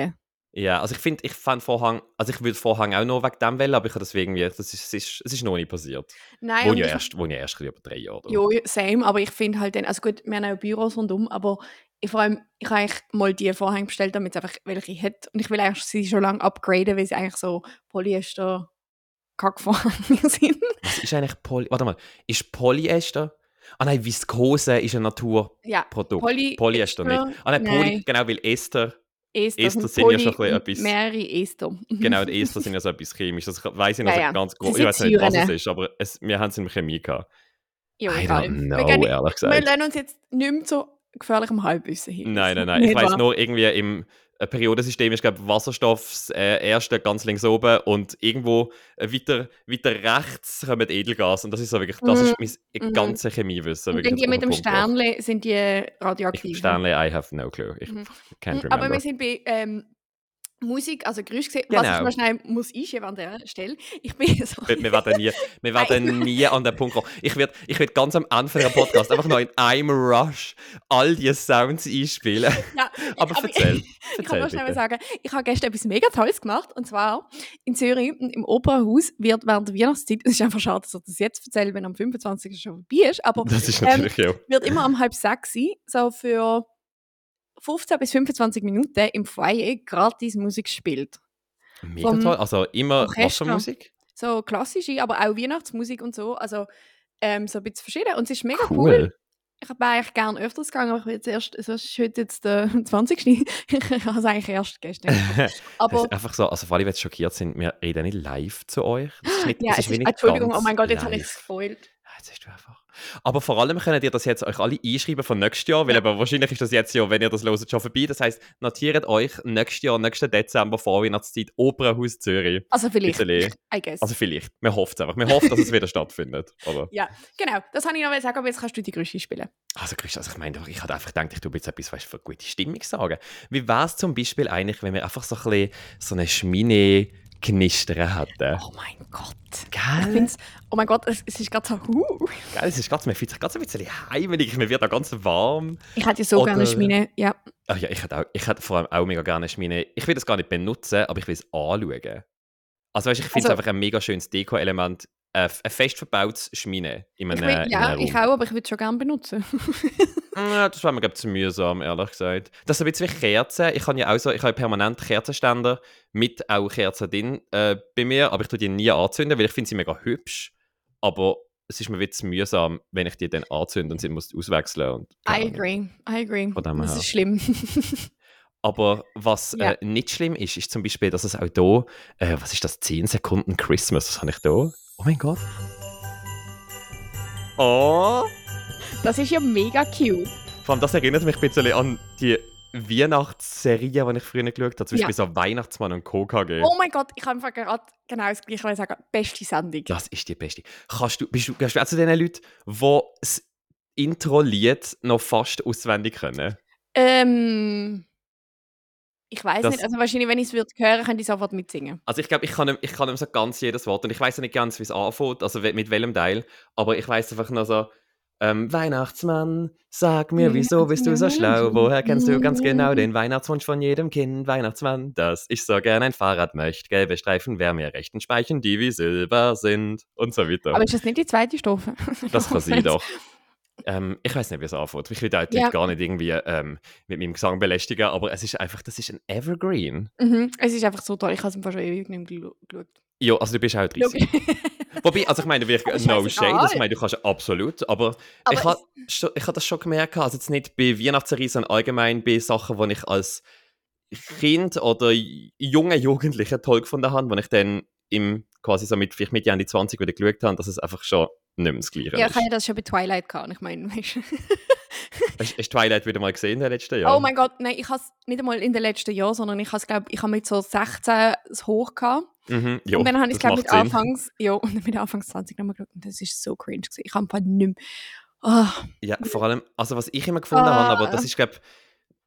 Ja, also ich finde, ich fand Vorhang, also ich würde Vorhang auch noch wegen dem wählen, aber ich habe deswegen, das ist, es ist, es ist noch nicht passiert. Nein, und ja ich- erst, wohne ja erst über drei Jahre. Ja, same, aber ich finde halt dann, also gut, wir haben auch Büros rundum, aber ich, vor allem, ich habe eigentlich mal die Vorhänge bestellt, damit es einfach welche hat. Und ich will eigentlich sie schon lange upgraden, weil sie eigentlich so Polyester Kackvorhänge (laughs) sind. Was ist eigentlich Poly... Warte mal, ist Polyester... Ah nein, Viskose ist ein Naturprodukt. Ja, Poly- Polyester nicht. Ah nein, Poly, Nein. genau, weil Ester... Ester, Ester sind ja schon ein bisschen Poly- etwas- Mehrere Ester. (laughs) Genau, die Ester sind ja so etwas chemisch. Das weiß ich noch Ja, so ja. ganz groß. Ich weiß nicht, was es ist, aber es, wir haben es in der Chemie gehabt. Ja, I don't wir, know, ehrlich wir gesagt. lassen uns jetzt nicht mehr zu gefährlichem Halbwissen hin. Nein, nein, nein. (laughs) Ich weiß nur, irgendwie im äh, Periodensystem ist, glaube Wasserstoff das äh, erste ganz links oben und irgendwo äh, weiter, weiter rechts kommen Edelgas. Und das ist so wirklich, das ist mein mhm. ganzes Chemiewissen. Und die mit dem. Sternle sind die radioaktiv. Stanley, I have no clue. Ich Mhm. can't remember. Aber wir sind bei ähm, Musik, also Geräusch gesehen. Was ich Genau. mal schnell muss einschieben an der Stelle. Ich bin (laughs) so... wir, wir werden nie, wir werden nie an den Punkt kommen. Ich werde ich werd ganz am Ende von der Podcast einfach noch in einem Rush all die Sounds einspielen. (laughs) Ja, (laughs) Aber aber- erzähl. Ich kann Erzähl noch schnell mal sagen, ich habe gestern etwas mega Tolles gemacht. Und zwar in Zürich, im Opernhaus, wird während der Weihnachtszeit, es ist einfach schade, dass ich das jetzt erzähle, wenn am 25. schon vorbei ist, aber Das ist Ähm, natürlich ja. wird immer um halb sechs sein, so für 15 bis 25 Minuten im Foyer gratis Musik gespielt. Mega vom toll. Also immer. Wassermusik. So klassische, aber auch Weihnachtsmusik und so. Also ähm, so ein bisschen verschieden. Und es ist mega cool. Cool. Ich habe eigentlich gerne öfters gegangen, aber ich will jetzt erst, es ist heute jetzt der (laughs) 20. ich habe es eigentlich erst gestern. (laughs) Aber ist einfach so, also vor allem, wenn sie schockiert sind, wir reden nicht live zu euch. Das ist nicht, ja, das ist ist, Entschuldigung, oh mein Gott, jetzt habe ich es gespoilt. Ja, Jetzt hast du einfach. Aber vor allem könnt ihr das jetzt euch alle einschreiben von nächstes Jahr, weil aber wahrscheinlich ist das jetzt ja, wenn ihr das loset, schon vorbei. Das heisst, notiert euch nächstes Jahr, nächsten Dezember, Vorweihnachtszeit, Opernhaus Zürich. Also vielleicht, Bisschen. I guess. Also vielleicht. Wir hoffen es einfach. Wir hoffen, dass es wieder stattfindet. Oder? (laughs) ja, genau. Das habe ich noch sagen, aber jetzt kannst du die Grüße spielen. Also, Christian, also ich meine, ich hatte einfach gedacht, ich tue jetzt etwas weißt, für gute Stimmung sagen. Wie wäre es zum Beispiel eigentlich, wenn wir einfach so ein bisschen so eine Schmine knistern hätten? Oh mein Gott. Ich Gell? oh mein Gott, es, es ist gerade so, huh. Gell? Es ist ganz, man fühlt sich ganz ein bisschen heimelig, mir wird da ganz warm. Ich hätte ja so Oder- gerne Schmine. Ja. Ach ja, ich hätte, auch, ich hätte vor allem auch mega gerne Schmine. Ich will das gar nicht benutzen, aber ich will es anschauen. Also, weißt, ich finde es Also- einfach ein mega schönes Deko-Element. Äh, ein fest verbautes Schmine in Ich einem, will, in ja, ich auch, aber ich würde es schon gerne benutzen. (laughs) Ja, das wäre mir glaub, zu mühsam, ehrlich gesagt. Das ist ein bisschen wie Kerzen. Ich habe ja auch so, ich habe permanent Kerzenständer mit auch Kerzen drin äh, bei mir, aber ich tue die nie anzünden, weil ich finde sie mega hübsch. Aber es ist mir wieder zu mühsam, wenn ich die dann anzünde und sie muss auswechseln. Und, I agree, I agree. Das her. ist schlimm. (laughs) Aber was Ja. äh, nicht schlimm ist, ist zum Beispiel, dass es auch hier, äh, was ist das, 10 Sekunden Christmas, was habe ich da? Oh mein Gott. Oh! Das ist ja mega cute. Vor allem, das erinnert mich ein bisschen an die Weihnachtsserie, die ich früher geschaut habe. Zum Ja. Beispiel so Weihnachtsmann und KKG. Oh mein Gott, ich habe einfach gerade genau das gleiche sagen. Beste Sendung. Das ist die beste. Kannst du, bist du, gehst du auch zu den Leuten, die das Intro-Lied noch fast auswendig können? Ähm, ich weiß nicht. Also wahrscheinlich, wenn ich es würde hören, könnte ich sofort mitsingen. Also ich glaube, ich kann, ihm- ich kann ihm so ganz jedes Wort und ich weiß nicht ganz, wie es anfängt, also mit welchem Teil, aber ich weiß einfach nur so, ähm, Weihnachtsmann, sag mir, wieso bist du so schlau? Woher kennst du ganz genau den Weihnachtswunsch von jedem Kind? Weihnachtsmann, dass ich so gern ein Fahrrad möchte. Gelbe Streifen wär mir rechten Speichen, die wie Silber sind und so weiter. Aber ist das nicht die zweite Strophe? Das kann sein, (laughs) doch. Ähm, ich weiß nicht, wie es anfängt. Ich will da Ja. Gar nicht irgendwie ähm, mit meinem Gesang belästigen, aber es ist einfach, das ist ein Evergreen. Mhm. Es ist einfach so toll. Ich habe es im Fall schon ewig nicht mehr geschaut. Ja, also du bist auch 30. (laughs) Wobei, also ich meine, wirklich, no shade, also ich meine, du kannst absolut, aber, Aber ich habe ich ha das schon gemerkt, also jetzt nicht bei Weihnachtsserie, sondern allgemein bei Sachen, die ich als Kind oder junge Jugendliche toll gefunden habe, wo ich dann im, quasi so mit, vielleicht Mitte Ende 20 wieder geschaut habe, dass es einfach schon nicht mehr das Gleiche Ja, ich habe ja das schon bei Twilight gehabt. Ich meine, weißt du. (laughs) Hast, hast Twilight wieder mal gesehen in den letzten Jahren? Oh mein Gott, nein, ich habe es nicht einmal in den letzten Jahren, sondern ich habe es, glaube ich, habe mit so 16 das hoch gehabt. Mhm, jo, und dann habe ich es, glaube ich, mit Sinn. Anfangs, ja, und dann mit Anfangs 20 nochmal geschaut. Und das ist so cringe. Gewesen. Ich habe einfach nicht mehr. Ah, Ja, vor allem, also was ich immer gefunden habe, aber das Ah. ist, glaube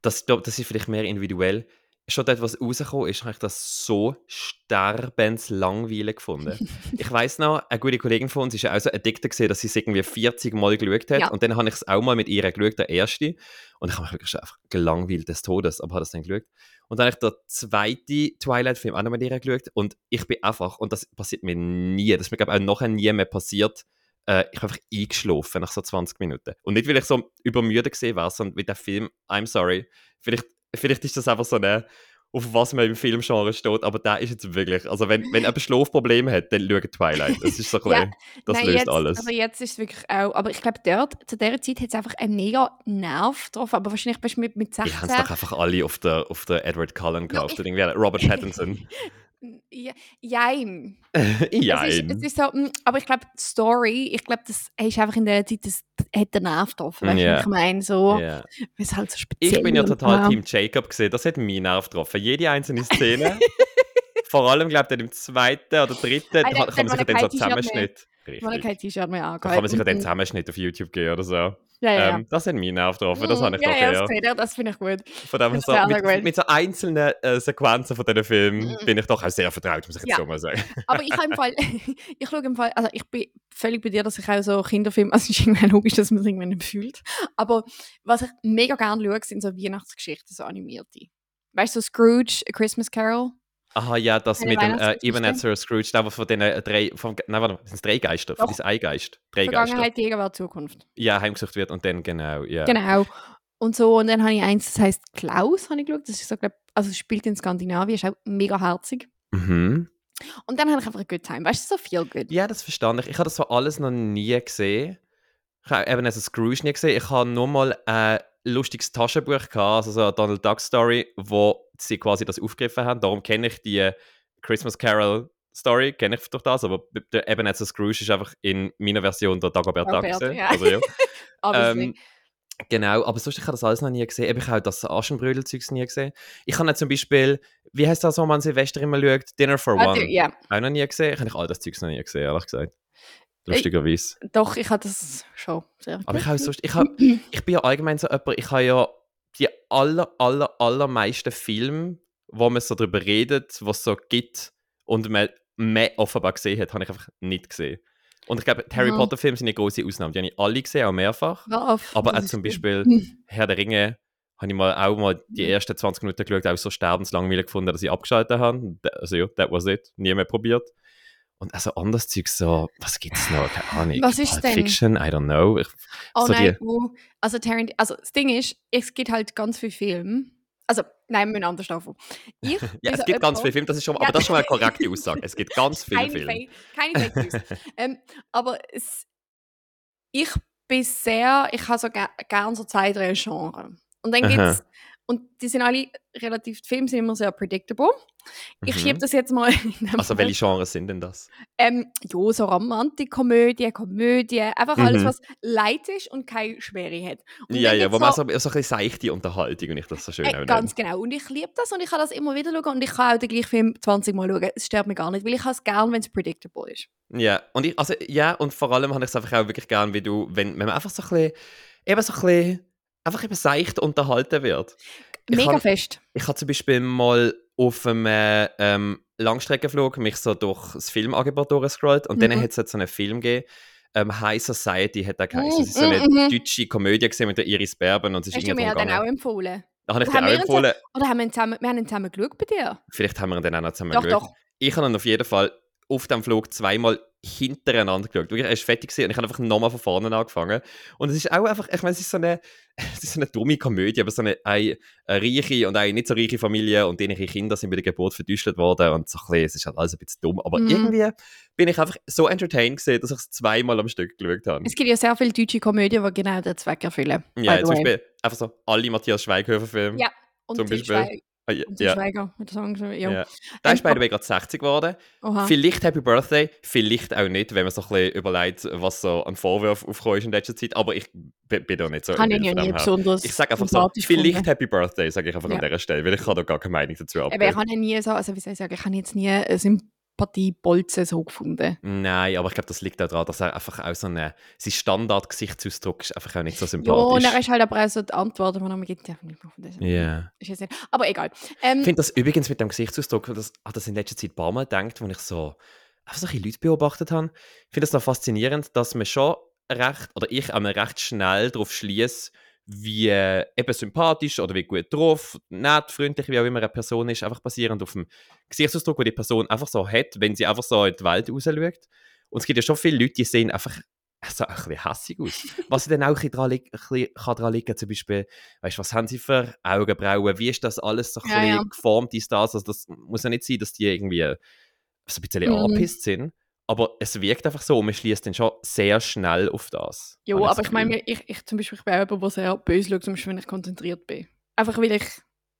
das, glaub, das ist vielleicht mehr individuell. Schon dort, was rausgekommen ist, habe ich das so sterbenslangweilig gefunden. (laughs) ich weiß noch, eine gute Kollegin von uns ist ja auch so addicted gesehen, dass sie es irgendwie 40 Mal geschaut hat. Ja. Und dann habe ich es auch mal mit ihr geschaut, der erste. Und ich habe mich wirklich einfach gelangweilt des Todes, aber habe das dann geschaut. Und dann habe ich den zweiten Twilight-Film auch noch mit ihr geschaut. Und ich bin einfach, und das passiert mir nie, das ist mir, glaube ich, auch nachher nie mehr passiert, äh, ich bin einfach eingeschlafen nach so 20 Minuten. Und nicht, weil ich so übermüdet gesehen war, sondern weil der Film, I'm sorry, vielleicht, vielleicht ist das einfach so eine, auf was man im Filmgenre steht, aber der ist jetzt wirklich, also wenn, wenn jemand Schlafprobleme hat, dann schaut Twilight. Das ist so ein (laughs) Ja, das nein, löst jetzt, alles. Also jetzt ist es wirklich auch, aber ich glaube, dort, zu dieser Zeit hat es einfach einen mega Nerv getroffen. Aber wahrscheinlich bist du mit, mit Die 16. haben es doch einfach alle auf der, auf der Edward Cullen Ja, gekauft. ich- oder irgendwie Robert Pattinson. (laughs) Ja, jein. (laughs) Es ist, Jein. es ist so, mm, aber ich glaube, die Story, ich glaube, das ist einfach in der Zeit, das hat den Nerv getroffen. Weißt was ich meine? So, weil es halt so speziell Ich bin ja total ja. Team Jacob gesehen. Das hat meinen Nerv getroffen. Jede einzelne Szene. (laughs) Vor allem, glaube ich, im zweiten oder dritten Ah, kann, man sich dann so. Zusammenschnitt. Richtig. kein T-Shirt mehr Da angehabt kann man sich ja und- den Zusammenschnitt auf YouTube geben oder so. Ja, ja, ja. Ähm, das hat meinen Nerv getroffen. Das habe ich ja, ja, das, ich, das finde ich gut. Von dem so, mit, mit so einzelnen äh, Sequenzen von diesen Filmen Mhm. bin ich doch auch sehr vertraut, muss ich jetzt Ja. so mal sagen. Aber ich habe im Fall, (laughs) ich schaue im Fall, also ich bin völlig bei dir, dass ich auch so Kinderfilme, also es ist irgendwie logisch, dass man es irgendwann nicht fühlt. Aber was ich mega gerne schaue, sind so Weihnachtsgeschichten, so animierte. Weißt du, so Scrooge, A Christmas Carol? Aha, ja, das Eine mit dem äh? Ebenezer Scrooge, der von den äh, drei, von, nein, warte, sind es drei Geister? Von Doch. diesen Eigeist? Drei Geister. Vergangenheit, Gegenwart, Zukunft. Ja, heimgesucht wird und dann genau, ja. Genau. Und so, und dann habe ich eins, das heißt Klaus, habe ich geschaut. Das ist so, glaub, also spielt in Skandinavien, ist auch mega herzig. Mhm. Und dann habe ich einfach ein Good Time. Weißt du, so viel good. Ja, das verstand ich. Ich habe das so alles noch nie gesehen. Ich habe eben also Scrooge nie gesehen. Ich habe nur mal ein lustiges Taschenbuch gehabt, also so eine Donald Duck Story, wo sie quasi das aufgegriffen haben. Darum kenne ich die Christmas Carol Story, kenne ich durch das, aber der Ebenezer Scrooge ist einfach in meiner Version der Dagobert Duck. Ja. Also, ja. (laughs) Ähm, genau, aber sonst, ich habe das alles noch nie gesehen. Eben, Ich habe auch das Aschenbrödel-Zeugs nie gesehen. Ich habe zum Beispiel, wie heißt das, wo man Silvester immer schaut? Dinner for Ah, One. ja, Auch noch nie gesehen. Ich habe all das Zeugs noch nie gesehen, ehrlich gesagt. Lustigerweise. doch, ich habe das schon sehr Aber ich sonst, ich, habe, ich bin ja allgemein so jemand, ich habe ja die aller, aller, allermeisten Filme, wo man so darüber redet, was es so gibt und man mehr offenbar gesehen hat, habe ich einfach nicht gesehen. Und ich glaube, die Harry Ja. Potter Filme sind eine große Ausnahme. Die habe ich alle gesehen, auch mehrfach. Auf, Aber auch zum. Beispiel. (laughs) Herr der Ringe habe ich mal auch mal die ersten 20 Minuten geschaut, auch so sterbenslangweilig gefunden, dass ich abgeschaltet habe. Also ja, that was it. Nie mehr probiert. Und also anderes Zeug so, was gibt's noch? Keine Ahnung. Was ist Pulp denn? Fiction, I don't know. Ich, Oh so nein, die- wo, also Tarant also das Ding ist, es gibt halt ganz viele Filme. Also, nein, wir müssen anders anfangen. Ich (laughs) Ja, es so gibt ganz viele Filme, das ist schon, Ja. aber das ist schon mal eine korrekte (laughs) Aussage. Es gibt ganz viele keine Filme. Fake, keine Fake News. (laughs) ähm, aber es, ich bin sehr, ich habe so ger gern so Genres. Und dann Aha. gibt's, und die sind alle relativ, die Filme sind immer sehr predictable. Ich Mhm. schiebe das jetzt mal Also welche Genres sind denn das? ähm, ja, so Romantikkomödie, Komödie, einfach alles, Mhm. was leicht ist und keine Schwere hat. Und ja, ja, wo man so- so, ein bisschen seichte Unterhaltung und ich das so schön Äh, auch ganz genau. Und ich liebe das und ich kann das immer wieder schauen und ich kann auch den gleichen Film 20 Mal schauen. Es stört mich gar nicht, weil ich es gerne, wenn es predictable ist. Ja, und ich, also, ja, und vor allem habe ich es einfach auch wirklich gern, wie du, wenn, wenn man einfach so ein bisschen, eben so ein bisschen, einfach eben seicht unterhalten wird. Ich Mega kann- fest. Ich habe zum Beispiel mal auf einem äh, ähm, Langstreckenflug mich so durch das Filmangebot durchgescrollt und dann Mhm. hat es so einen Film gegeben, ähm, High Society hat er geheißen. Es ist so Mhm, eine mhm. deutsche Komödie gesehen mit der Iris Berben und es ist Hast du mir dann auch empfohlen? Da habe ich dir auch empfohlen, Oder haben wir, zusammen, wir haben ihn zusammen geschaut bei dir? vielleicht haben wir ihn dann auch noch zusammen Doch, geschaut. doch. Ich habe ihn auf jeden Fall auf dem Flug zweimal hintereinander geschaut. Wirklich, er ist fertig gewesen und ich habe einfach nochmal von vorne angefangen. Und es ist auch einfach, ich meine, es ist so eine, (laughs) es ist so eine dumme Komödie, aber so eine, eine, eine reiche und eine nicht so reiche Familie und ihre Kinder sind bei der Geburt verdüstelt worden und so ein bisschen, es ist halt alles ein bisschen dumm. Aber Mhm. irgendwie bin ich einfach so entertained gesehen, dass ich es zweimal am Stück geschaut habe. Es gibt ja sehr viele deutsche Komödien, die genau den Zweck erfüllen. Ja, zum. Beispiel einfach so alle Matthias Schweighöfer-Filme. Ja, Und zum Beispiel. Ah, ja, ja. Schweiger, mit der Song. Ja. Ja. Der ist Ähm, by the way gerade 60 geworden. Oha. Vielleicht Happy Birthday, vielleicht auch nicht, wenn man so ein bisschen überlegt, was so an Vorwürfen aufgekommen ist in letzter Zeit. Aber ich bin, da nicht so Kann ich ja nie her. besonders Ich sage einfach so, vielleicht gefunden. Happy Birthday, sage ich einfach Ja. an dieser Stelle, weil ich kann da gar keine Meinung dazu Aber ich abgeben. habe nie so, also wie soll ich sagen, ich habe jetzt nie eine Sympathie-Bolzen so gefunden. Nein, aber ich glaube, das liegt auch daran, dass er einfach auch so eine, sein Standard-Gesichtsausdruck ist einfach auch nicht so Ja, und sympathisch. er ist halt aber auch so die Antworten, die mir gibt. Ja, Ja. ist jetzt nicht. Aber egal. Ähm, Ich finde das übrigens mit dem Gesichtsausdruck, das hat das in letzter Zeit ein paar Mal gedacht, wo ich so einfach so ein bisschen Leute beobachtet habe. Ich finde das noch faszinierend, dass man schon recht, oder ich einmal recht schnell darauf schließe, wie äh, eben sympathisch oder wie gut drauf, nett, freundlich, wie auch immer eine Person ist, einfach basierend auf dem Gesichtsausdruck, den die Person einfach so hat, wenn sie einfach so in die Welt raus schaut. Und es gibt ja schon viele Leute, die sehen einfach so ein bisschen hässig aus. (laughs) Was dann auch ein dran, liegt, ein kann dran liegen, zum Beispiel, weißt du, was haben sie für Augenbrauen, wie ist das alles so ein Ja, bisschen ja. geformt, dies, das, also das muss ja nicht sein, dass die irgendwie so ein bisschen Mhm. angepisst sind, aber es wirkt einfach so und man schließt dann schon sehr schnell auf das. ja, aber ich meine, ich, ich zum Beispiel ich bin jemand, der sehr böse schaut, zum Beispiel, wenn ich konzentriert bin. Einfach weil ich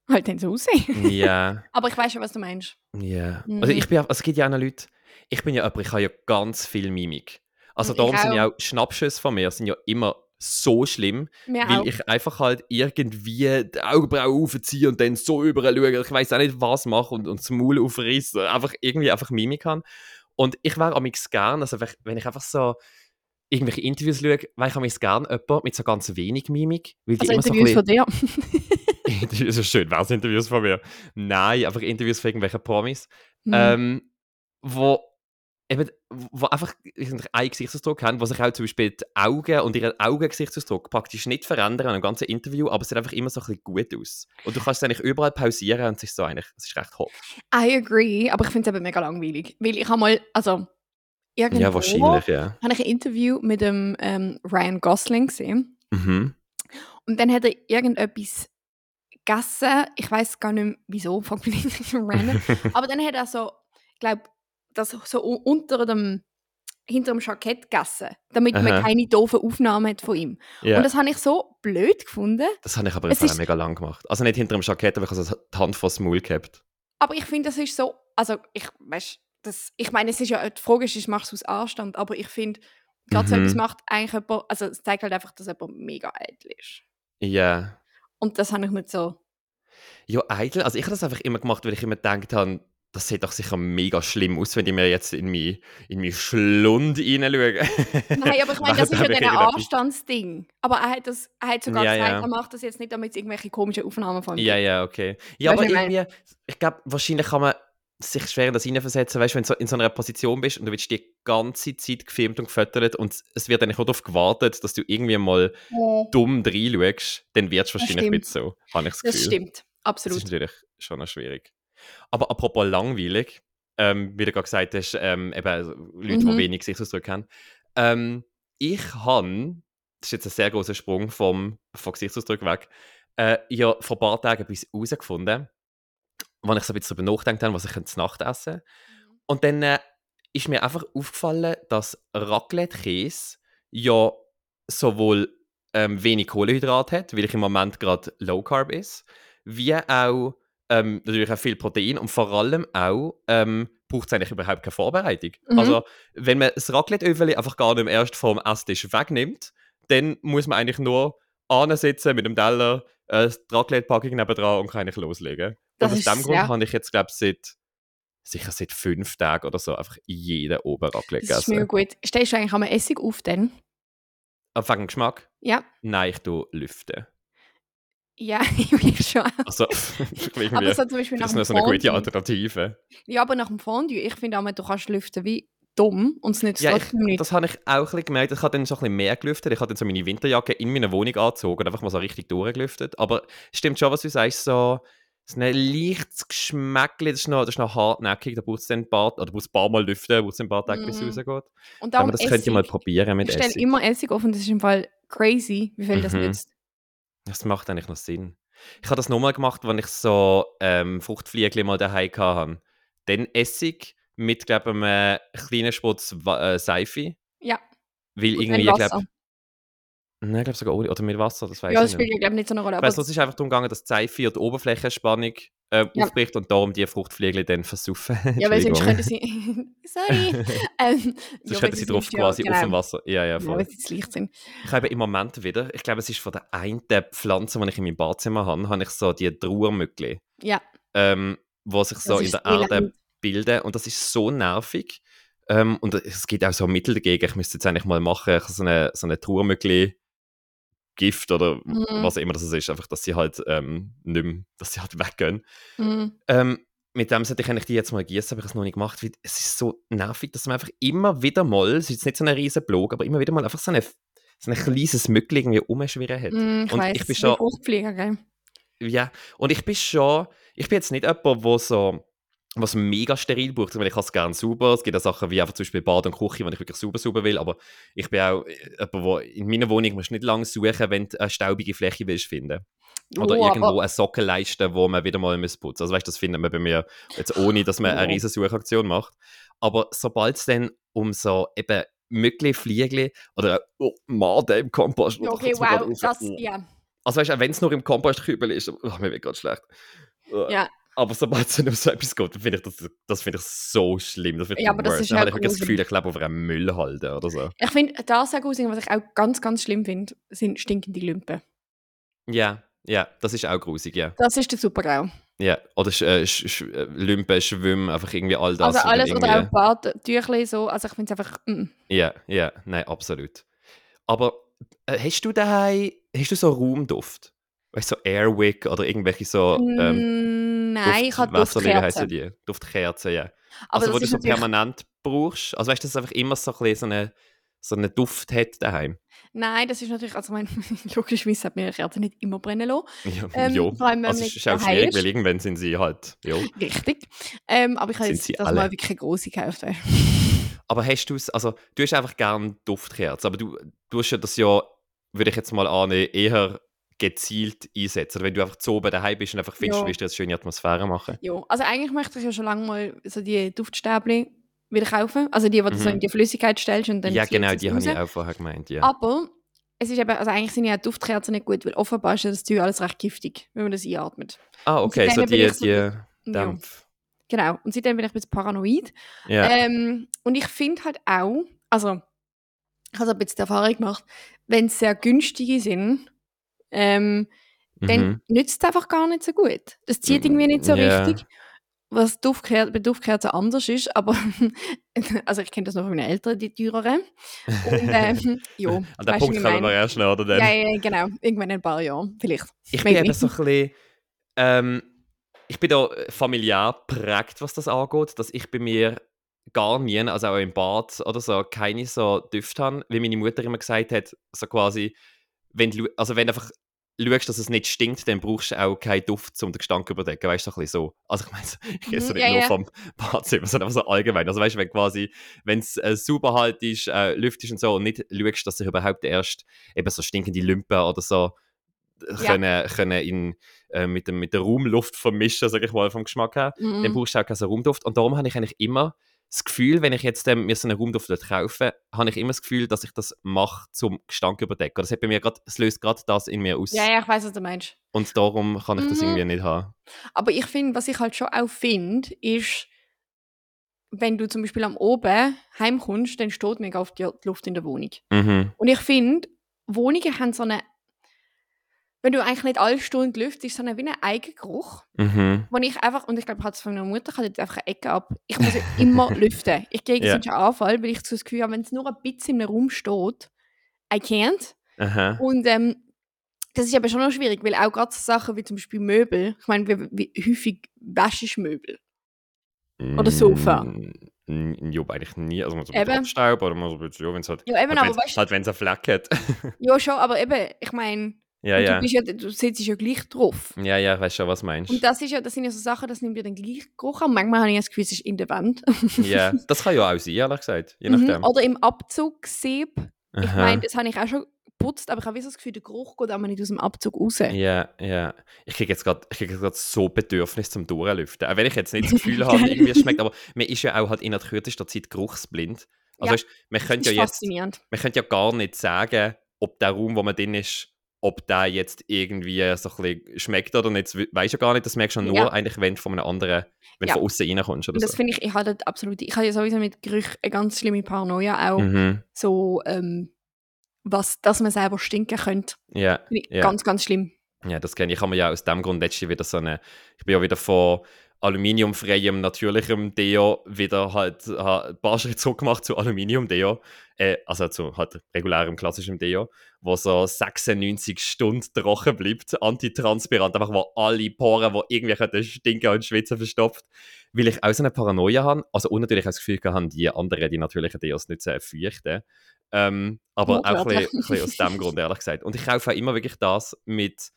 halt dann so aussehe. Ja, (laughs) aber ich weiß schon, was du meinst. ja. Mhm. Also ich bin, also es gibt ja auch noch Leute, ich bin ja jemand, ich habe ja ganz viel Mimik. Also Ich darum sind auch. ja auch Schnappschüsse von mir sind ja immer so schlimm, Mir weil auch. ich einfach halt irgendwie die Augenbrauen aufziehe und dann so überall schaue. Ich weiß auch nicht, was mache und, und das Maul aufreiße. Einfach irgendwie einfach Mimik kann. Und ich wäre amix gern, also wenn- ich einfach so irgendwelche Interviews schaue, wäre ich amix gern jemand mit so ganz wenig Mimik. Weil die Also immer so Interviews bisschen- von dir. (laughs) Interviews, so schön, was Interviews von mir? Nein, einfach Interviews von irgendwelchen Promis. Mhm. Ähm, wo eben, wo einfach einen Gesichtsausdruck haben, wo sich auch zum Beispiel die Augen und ihren Augengesichtsausdruck praktisch nicht verändern in einem ganzen Interview, aber es sieht einfach immer so ein bisschen gut aus. Und du kannst es eigentlich überall pausieren und es ist so eigentlich, es ist recht hot. I agree, aber ich finde es eben mega langweilig. Weil ich habe mal, also irgendwo Ja, wahrscheinlich, ja. habe ich ein Interview mit dem ähm, Ryan Gosling gesehen. Mhm. Und dann hat er irgendetwas gegessen. Ich weiß gar nicht mehr, wieso, (laughs) fängt mich nicht random. (laughs) Aber dann hat er so, ich glaube, das so unter dem, hinter dem Jackett gegessen, damit man Aha. keine doofen Aufnahmen hat von ihm. ja. Und das, das habe ich so blöd gefunden. habe ich aber im Fall mega lang gemacht. Also nicht hinter dem Jackett, aber ich habe so die Hand vor das Maul gehabt. Aber ich finde, das ist so, also ich, weißt, das, ich meine, es ist ja, die Frage ist, ist machst du es aus Anstand, aber ich finde, gerade so Mhm. etwas macht eigentlich jemand, also es zeigt halt einfach, dass jemand mega eitel ist. Ja. Und das habe ich nicht so. Ja, eitel. Also ich habe das einfach immer gemacht, weil ich immer gedacht habe, das sieht doch sicher mega schlimm aus, wenn ich mir jetzt in mein, in mein Schlund reinschaue. Nein, aber ich (laughs) meine, das ist ja dann ein Anstandsding. Aber er hat, das, er hat sogar Ja, gesagt, ja. er macht das jetzt nicht, damit es irgendwelche komischen Aufnahmen von Ja, ja, okay. Ja, Weißt aber irgendwie, ich glaube, wahrscheinlich kann man sich schwer in das hineinversetzen, weißt du, wenn du in so einer Position bist und du wirst die ganze Zeit gefilmt und gefüttert und es wird eigentlich nur darauf gewartet, dass du irgendwie mal dumm reinschaust, dann wird es wahrscheinlich nicht so, habe ich das Gefühl. Das stimmt, Das absolut. ist natürlich schon noch schwierig. Aber apropos langweilig, ähm, wie du gerade gesagt hast, ähm, eben Leute, Mhm. die wenig Gesichtsausdruck haben. Ähm, ich habe, das ist jetzt ein sehr großer Sprung vom, vom Gesichtsausdruck weg, äh, ja vor ein paar Tagen etwas herausgefunden, wo ich so ein bisschen darüber nachgedacht habe, was ich zu Nacht essen Und dann äh, ist mir einfach aufgefallen, dass Raclette-Käse ja sowohl ähm, wenig Kohlenhydrat hat, weil ich im Moment gerade Low Carb ist, wie auch ähm, natürlich auch viel Protein und vor allem auch ähm, braucht es eigentlich überhaupt keine Vorbereitung. Mhm. Also wenn man das Raclette-Öfeli einfach gar nicht erst vom Esstisch wegnimmt, dann muss man eigentlich nur ansitzen mit dem Teller, äh, die Raclette-Packung nebendran und kann eigentlich loslegen. Das und aus dem Grund sehr- habe ich jetzt, glaube ich, seit sicher seit fünf Tagen oder so einfach jeden oben Raclette Das ist mega gegessen. gut. Stellst du eigentlich einmal Essig auf dann? Aber wegen Geschmack? Ja. Nein, ich tue lüften. Ja, (laughs) ich schon. Also, (laughs) Aber so zum Beispiel nach das ist dem noch so eine gute. Alternative. Ja, aber nach dem Fondue, ich finde auch, du kannst lüften wie dumm und es nützt Ja, ich, trotzdem nicht. das habe ich auch ein bisschen gemerkt. Ich habe dann so ein bisschen mehr gelüftet. Ich habe dann so meine Winterjacke in meiner Wohnung angezogen und einfach mal so richtig durchgelüftet. Aber es stimmt schon, was du sagst, so so ein leichtes Geschmäckchen, das ist noch, das ist noch hartnäckig, da braucht es dann ein paar, oder braucht ein paar Mal lüften, braucht es ein paar Tage, bis es Mhm. rausgeht. Und Aber darum das Essig. könnt ihr mal probieren mit ich stelle Essig. immer Essig auf und das ist im Fall crazy, wie viel das Mhm. nützt. Das macht eigentlich noch Sinn. Ich habe das nochmal gemacht, wenn ich so ähm, Fruchtfliegel mal daheim hatte. Dann Essig mit, glaube ich, einem kleinen Spritz äh, Seife. Ja. Weil Und irgendwie, ich glaube, nein, ich glaube sogar ohne, oder mit Wasser, das weiß Ja, ich das nicht. spielt ja, glaube ich, nicht so eine Rolle. Ich nur, es ist einfach darum gegangen, dass die Seife die Oberflächenspannung äh, Ja. aufbricht und darum die Fruchtfliegel dann versaufen. (laughs) ja, weil sonst könnten sie. (laughs) Sorry. (laughs) ähm, Sonst ja, sie drauf sonst ja- quasi auf dem genau. Wasser. Ja, ja, Ja, voll. weil sie zu leicht sind. Ich habe im Moment wieder, ich glaube, es ist von der einen Pflanze, die ich in meinem Badzimmer habe, habe ich so die Trauermückli, Ja, ähm, die sich so in der Erde bilden. Und das ist so nervig. Ähm, und es gibt auch so Mittel dagegen. Ich müsste jetzt eigentlich mal machen, ich habe so eine, so eine Trauermückli Gift oder Mhm. was auch immer das ist, einfach, dass sie halt ähm, nicht mehr, dass sie halt (laughs) weggehen. Mhm. Ähm, mit dem sollte ich eigentlich die jetzt mal gießen, aber ich habe es noch nicht gemacht. Weil es ist so nervig, dass man einfach immer wieder mal, es ist jetzt nicht so ein riesen Blog, aber immer wieder mal einfach so, eine, so ein kleines Mückli irgendwie umschwirren hat. Mhm, ich Und weiss, ich bin schon- gell? Ja, und ich bin schon, ich bin jetzt nicht jemand, wo so was mega steril braucht, weil ich habe es gerne sauber. Es gibt auch Sachen wie einfach zum Beispiel Bad und Küche, wenn ich wirklich sauber sauber will, aber ich bin auch äh, jemand, wo in meiner Wohnung musst du nicht lange suchen, wenn du eine staubige Fläche willst finden. Oder Oh, irgendwo aber- eine Sockenleiste, wo man wieder mal muss putzen Also weißt du, das findet man bei mir jetzt ohne, dass man eine Oh. riesen Suchaktion macht. Aber sobald es dann um so eben Mückli, Fliegli oder oh, Maden im Kompost okay, wow, das, Oh. ja. Also weißt du, auch wenn es nur im Kompostkübel ist, oh, mir wird gerade schlecht. Ja. Aber sobald es um so etwas geht, finde ich das, das finde ich so schlimm. Das finde ich Ja, aber das worst. ist Dann habe halt ich wirklich das. Gefühl, ich lebe auf einem Müllhalde oder so. Ich finde, das sehr gruselig, was ich auch ganz, ganz schlimm finde, sind stinkende Lümpen. Ja, ja, das ist auch grusig, ja. Das ist der Supergau. ja. Oder äh, sch, sch, äh, Lümpen, Schwimmen, einfach irgendwie all das. Also alles oder irgendwie- auch Badtüchli so, also ich finde es einfach, mm. Ja, ja, nein, absolut. Aber äh, hast du daheim, hast du so Raumduft? Weißt du, so Airwick oder irgendwelche so ähm, Mm, Nein, ich habe Duftkerzen. die? Duftkerzen, ja. Aber also, wo du so natürlich, permanent brauchst. Also weißt du, dass es einfach immer so ein bisschen so eine, so einen Duft hat daheim. nein, das ist natürlich, also mein, (laughs) logischerweise hat mir eine Kerze nicht immer brennen lassen. Ja, Ähm, ja. vor allem, Also es ist auch schwierig, weil irgendwann sind sie halt, ja. Richtig. Ähm, aber ich habe jetzt das alle? mal wirklich eine große gekauft. (laughs) Aber hast du es, also du hast einfach gern Duftkerzen, aber du, du hast ja das ja, würde ich jetzt mal annehmen, eher gezielt einsetzen. Oder wenn du einfach zu oben daheim bist und einfach findest, Ja. du willst eine schöne Atmosphäre machen. Ja, also eigentlich möchte ich ja schon lange mal so die Duftstäbchen wieder kaufen. Also die, die du so Mhm. in die Flüssigkeit stellst und dann ja, genau, die habe ich auch vorher gemeint, ja. Aber es ist eben, also eigentlich sind ja Duftkerzen nicht gut, weil offenbar ist ja das Zeug alles recht giftig, wenn man das einatmet. ah, okay, so die, so- die Ja. Dämpfe. Genau. Und seitdem bin ich ein bisschen paranoid. Ja. Ähm, und ich finde halt auch, also ich habe ein bisschen die Erfahrung gemacht, wenn es sehr günstige sind, ähm, dann Mhm. nützt es einfach gar nicht so gut. Das zieht Mm, irgendwie nicht so ja. richtig. Was Duftker bei Duftkerzen anders ist, aber (laughs) also ich kenne das noch von meinen Eltern, die teureren. Und (laughs) ähm, ja, An den weißt, Punkt kommen wir erst noch, oder? Dann? Ja, ja, genau. Irgendwann in ein paar Jahren, vielleicht. Ich bin Maybe. eben so ein bisschen, ähm, ich bin da familiär prägt, was das angeht, dass ich bei mir gar nie, also auch im Bad oder so, keine so Düfte habe, wie meine Mutter immer gesagt hat, so quasi, wenn du, also wenn du einfach schaust, dass es nicht stinkt, dann brauchst du auch keinen Duft, um den Gestank zu überdecken, weißt du, so ein bisschen so. Also ich meine, (laughs) ich rede Mhm, nicht ja, nur ja. vom Badzimmer, sondern einfach so allgemein. Also weißt du, wenn quasi, wenn es äh, sauber halt ist, äh, lüftig und so und nicht schaust, dass sich überhaupt erst eben so stinkende Lümpen oder so können, können in, äh, mit, dem, mit der Raumluft vermischen, sag ich mal, vom Geschmack her, dann Mhm. brauchst du auch keinen Raumduft. Und darum habe ich eigentlich immer das Gefühl, wenn ich jetzt ähm, mir so einen dort kaufe, habe ich immer das Gefühl, dass ich das mache zum Gestank überdecken. Das hat bei mir grad, es löst gerade das in mir aus. Ja, ja, ich weiß, was du meinst. Und darum kann ich das Mhm. irgendwie nicht haben. Aber ich finde, was ich halt schon auch finde, ist, wenn du zum Beispiel am Oben heimkommst, dann steht mega auf die die Luft in der Wohnung. Mhm. Und ich finde, Wohnungen haben so eine, wenn du eigentlich nicht alle Stunden lüftest, ist so eine, wie ein Eigengeruch, Mhm. wo ich einfach, und ich glaube, ich habe es von meiner Mutter, ich habe jetzt einfach eine Ecke ab, ich muss immer (laughs) lüften. Ich kriege Ja. sonst einen Anfall, weil ich so das Gefühl habe, wenn es nur ein bisschen in einem Raum steht, I can't. Aha. Und ähm, das ist aber schon noch schwierig, weil auch gerade so Sachen wie zum Beispiel Möbel, ich meine, wie, wie häufig wäschst du Möbel? Oder Sofa. Mm, Ja, eigentlich nie. Also, man so mit Staub oder mal so ein bisschen, ja, wenn es halt, Ja, eben, halt, aber wenn's, weißt halt, wenn's einen Fleck hat. ja schon, aber eben, ich meine, ja, und ja. du, bist ja, du sitzt ja gleich drauf. Ja, ja, weißt schon, was du meinst. Und das, ist ja, das sind ja so Sachen, das nimmt ja den gleichen Geruch an. Manchmal habe ich das Gefühl, es ist in der Wand. (laughs) ja, das kann ja auch sein, ehrlich gesagt. Je Mhm. nachdem. Oder im Abzugsieb. Ich Aha. meine, das habe ich auch schon geputzt, aber ich habe so das Gefühl, der Geruch geht aber nicht aus dem Abzug raus. Ja, ja. Ich kriege jetzt gerade so Bedürfnis zum Durchlüften. Auch wenn ich jetzt nicht das (laughs) Gefühl habe, irgendwie es schmeckt, aber man ist ja auch halt in der kürzester Zeit geruchsblind. Also Ja. weißt, man Das könnte ist ja jetzt, man könnte ja gar nicht sagen, ob der Raum, wo man drin ist, ob der jetzt irgendwie so ein bisschen schmeckt oder nicht. Weißt ja gar nicht, das merkst du nur Ja. eigentlich, wenn du von einem anderen, wenn du Ja. von außen reinkommst oder das so. finde ich, ich habe absolut, ich habe ja sowieso mit Gerüchen eine ganz schlimme Paranoia auch. Mhm. So, ähm, was, dass man selber stinken könnte. Ja, Ja. ganz, ganz schlimm. ja, das kenne ich. Ich habe mir ja aus dem Grund letztens wieder so eine, ich bin ja wieder von aluminiumfreiem, natürlichem Deo wieder halt ha, ein paar Schritte zurück gemacht zu Aluminium-Deo. Äh, also zu halt regulärem, klassischem Deo, wo so 96 Stunden trocken bleibt, antitranspirant, einfach wo alle Poren, die irgendwie stinken und schwitzen, verstopft. Weil ich auch so eine Paranoia habe, also und natürlich auch das Gefühl habe, die anderen, die natürlichen Deos nicht sehr feuchten. Ähm, aber auch ein bisschen, ein bisschen aus dem Grund, ehrlich gesagt. Und ich kaufe auch immer wirklich das mit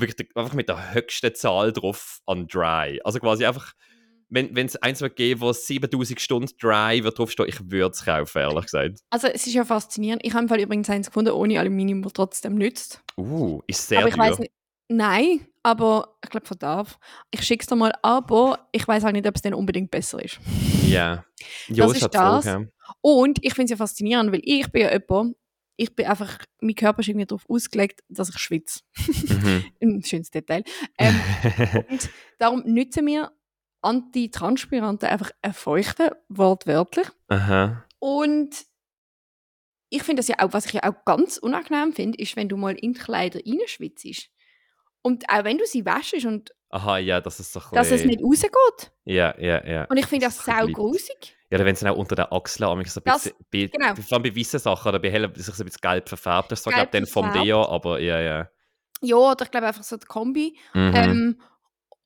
wirklich einfach mit der höchsten Zahl drauf an Dry. Also quasi einfach, wenn es eins wird geben, wo 7000 Stunden Dry wird draufstehen, ich würde es kaufen, ehrlich gesagt. Also es ist ja faszinierend. Ich habe übrigens eins gefunden, ohne Aluminium, das trotzdem nützt. Uh, ist sehr aber ich weiß nicht. Nein, aber ich glaube, von darf. Ich schicke es dir mal, aber ich weiß auch nicht, ob es dann unbedingt besser ist. Ja. Ja, Das ist halt das. ja. Und ich finde es ja faszinierend, weil ich bin ja jemand, ich bin einfach, mein Körper ist irgendwie darauf ausgelegt, dass ich schwitze. Mhm. (laughs) Ein schönes Detail. Ähm, und (laughs) darum nützen wir Antitranspiranten einfach erfeuchten, wortwörtlich. Aha. Und ich finde das ja auch, was ich ja auch ganz unangenehm finde, ist, wenn du mal in die Kleider reinschwitzt. Und auch wenn du sie wäschst und Aha, ja, das ist doch dass es nicht rausgeht. Ja, ja, ja. Und ich finde das ein sau grusig. Ja, oder wenn es dann auch unter den Achseln amigs so ein Das- bisschen, bei, genau. vor allem bei weißen Sachen oder bei hellen, sich so ein bisschen gelb verfärbt. Das war, glaube ich, dann vom. Deo, aber ja, ja. Ja, oder ich glaube einfach so die Kombi. Mhm. Ähm,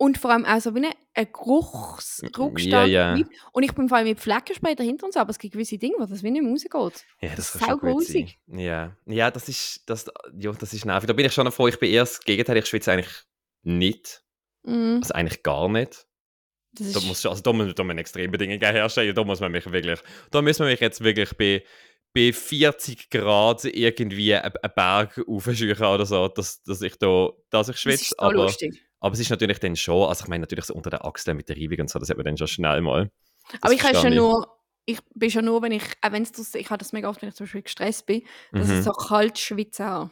und vor allem auch so wie ein, Geruchsrückstand. Ja. bleibt. Und ich bin vor allem mit Fleckenspray dahinter und so, aber es gibt gewisse Dinge, wo das wie nicht mehr rausgeht. Ja, Das das ist schon. Ja. ja, das ist, das, ja, das ist nervig. Da bin ich schon froh, ich bin eher das Gegenteil. Ich schwitze eigentlich nicht. Mm, Also eigentlich gar nicht. das Da muss, also da müssen Extrembedingungen herstellen. Da muss man mich wirklich, da müssen wir mich jetzt wirklich bei, bei 40 Grad irgendwie einen Berg aufscheuchen oder so, dass, dass ich da, dass ich das schwitze. ist so Aber, lustig. Aber es ist natürlich dann schon, also ich meine natürlich so unter den Achseln mit der Reibung und so, das hat man dann schon schnell mal. Das Aber ich habe schon nur, ich bin schon nur, wenn ich, auch wenn es, ich habe das mega oft, wenn ich zum Beispiel gestresst bin, dass Mhm. ich so kalt schwitze habe.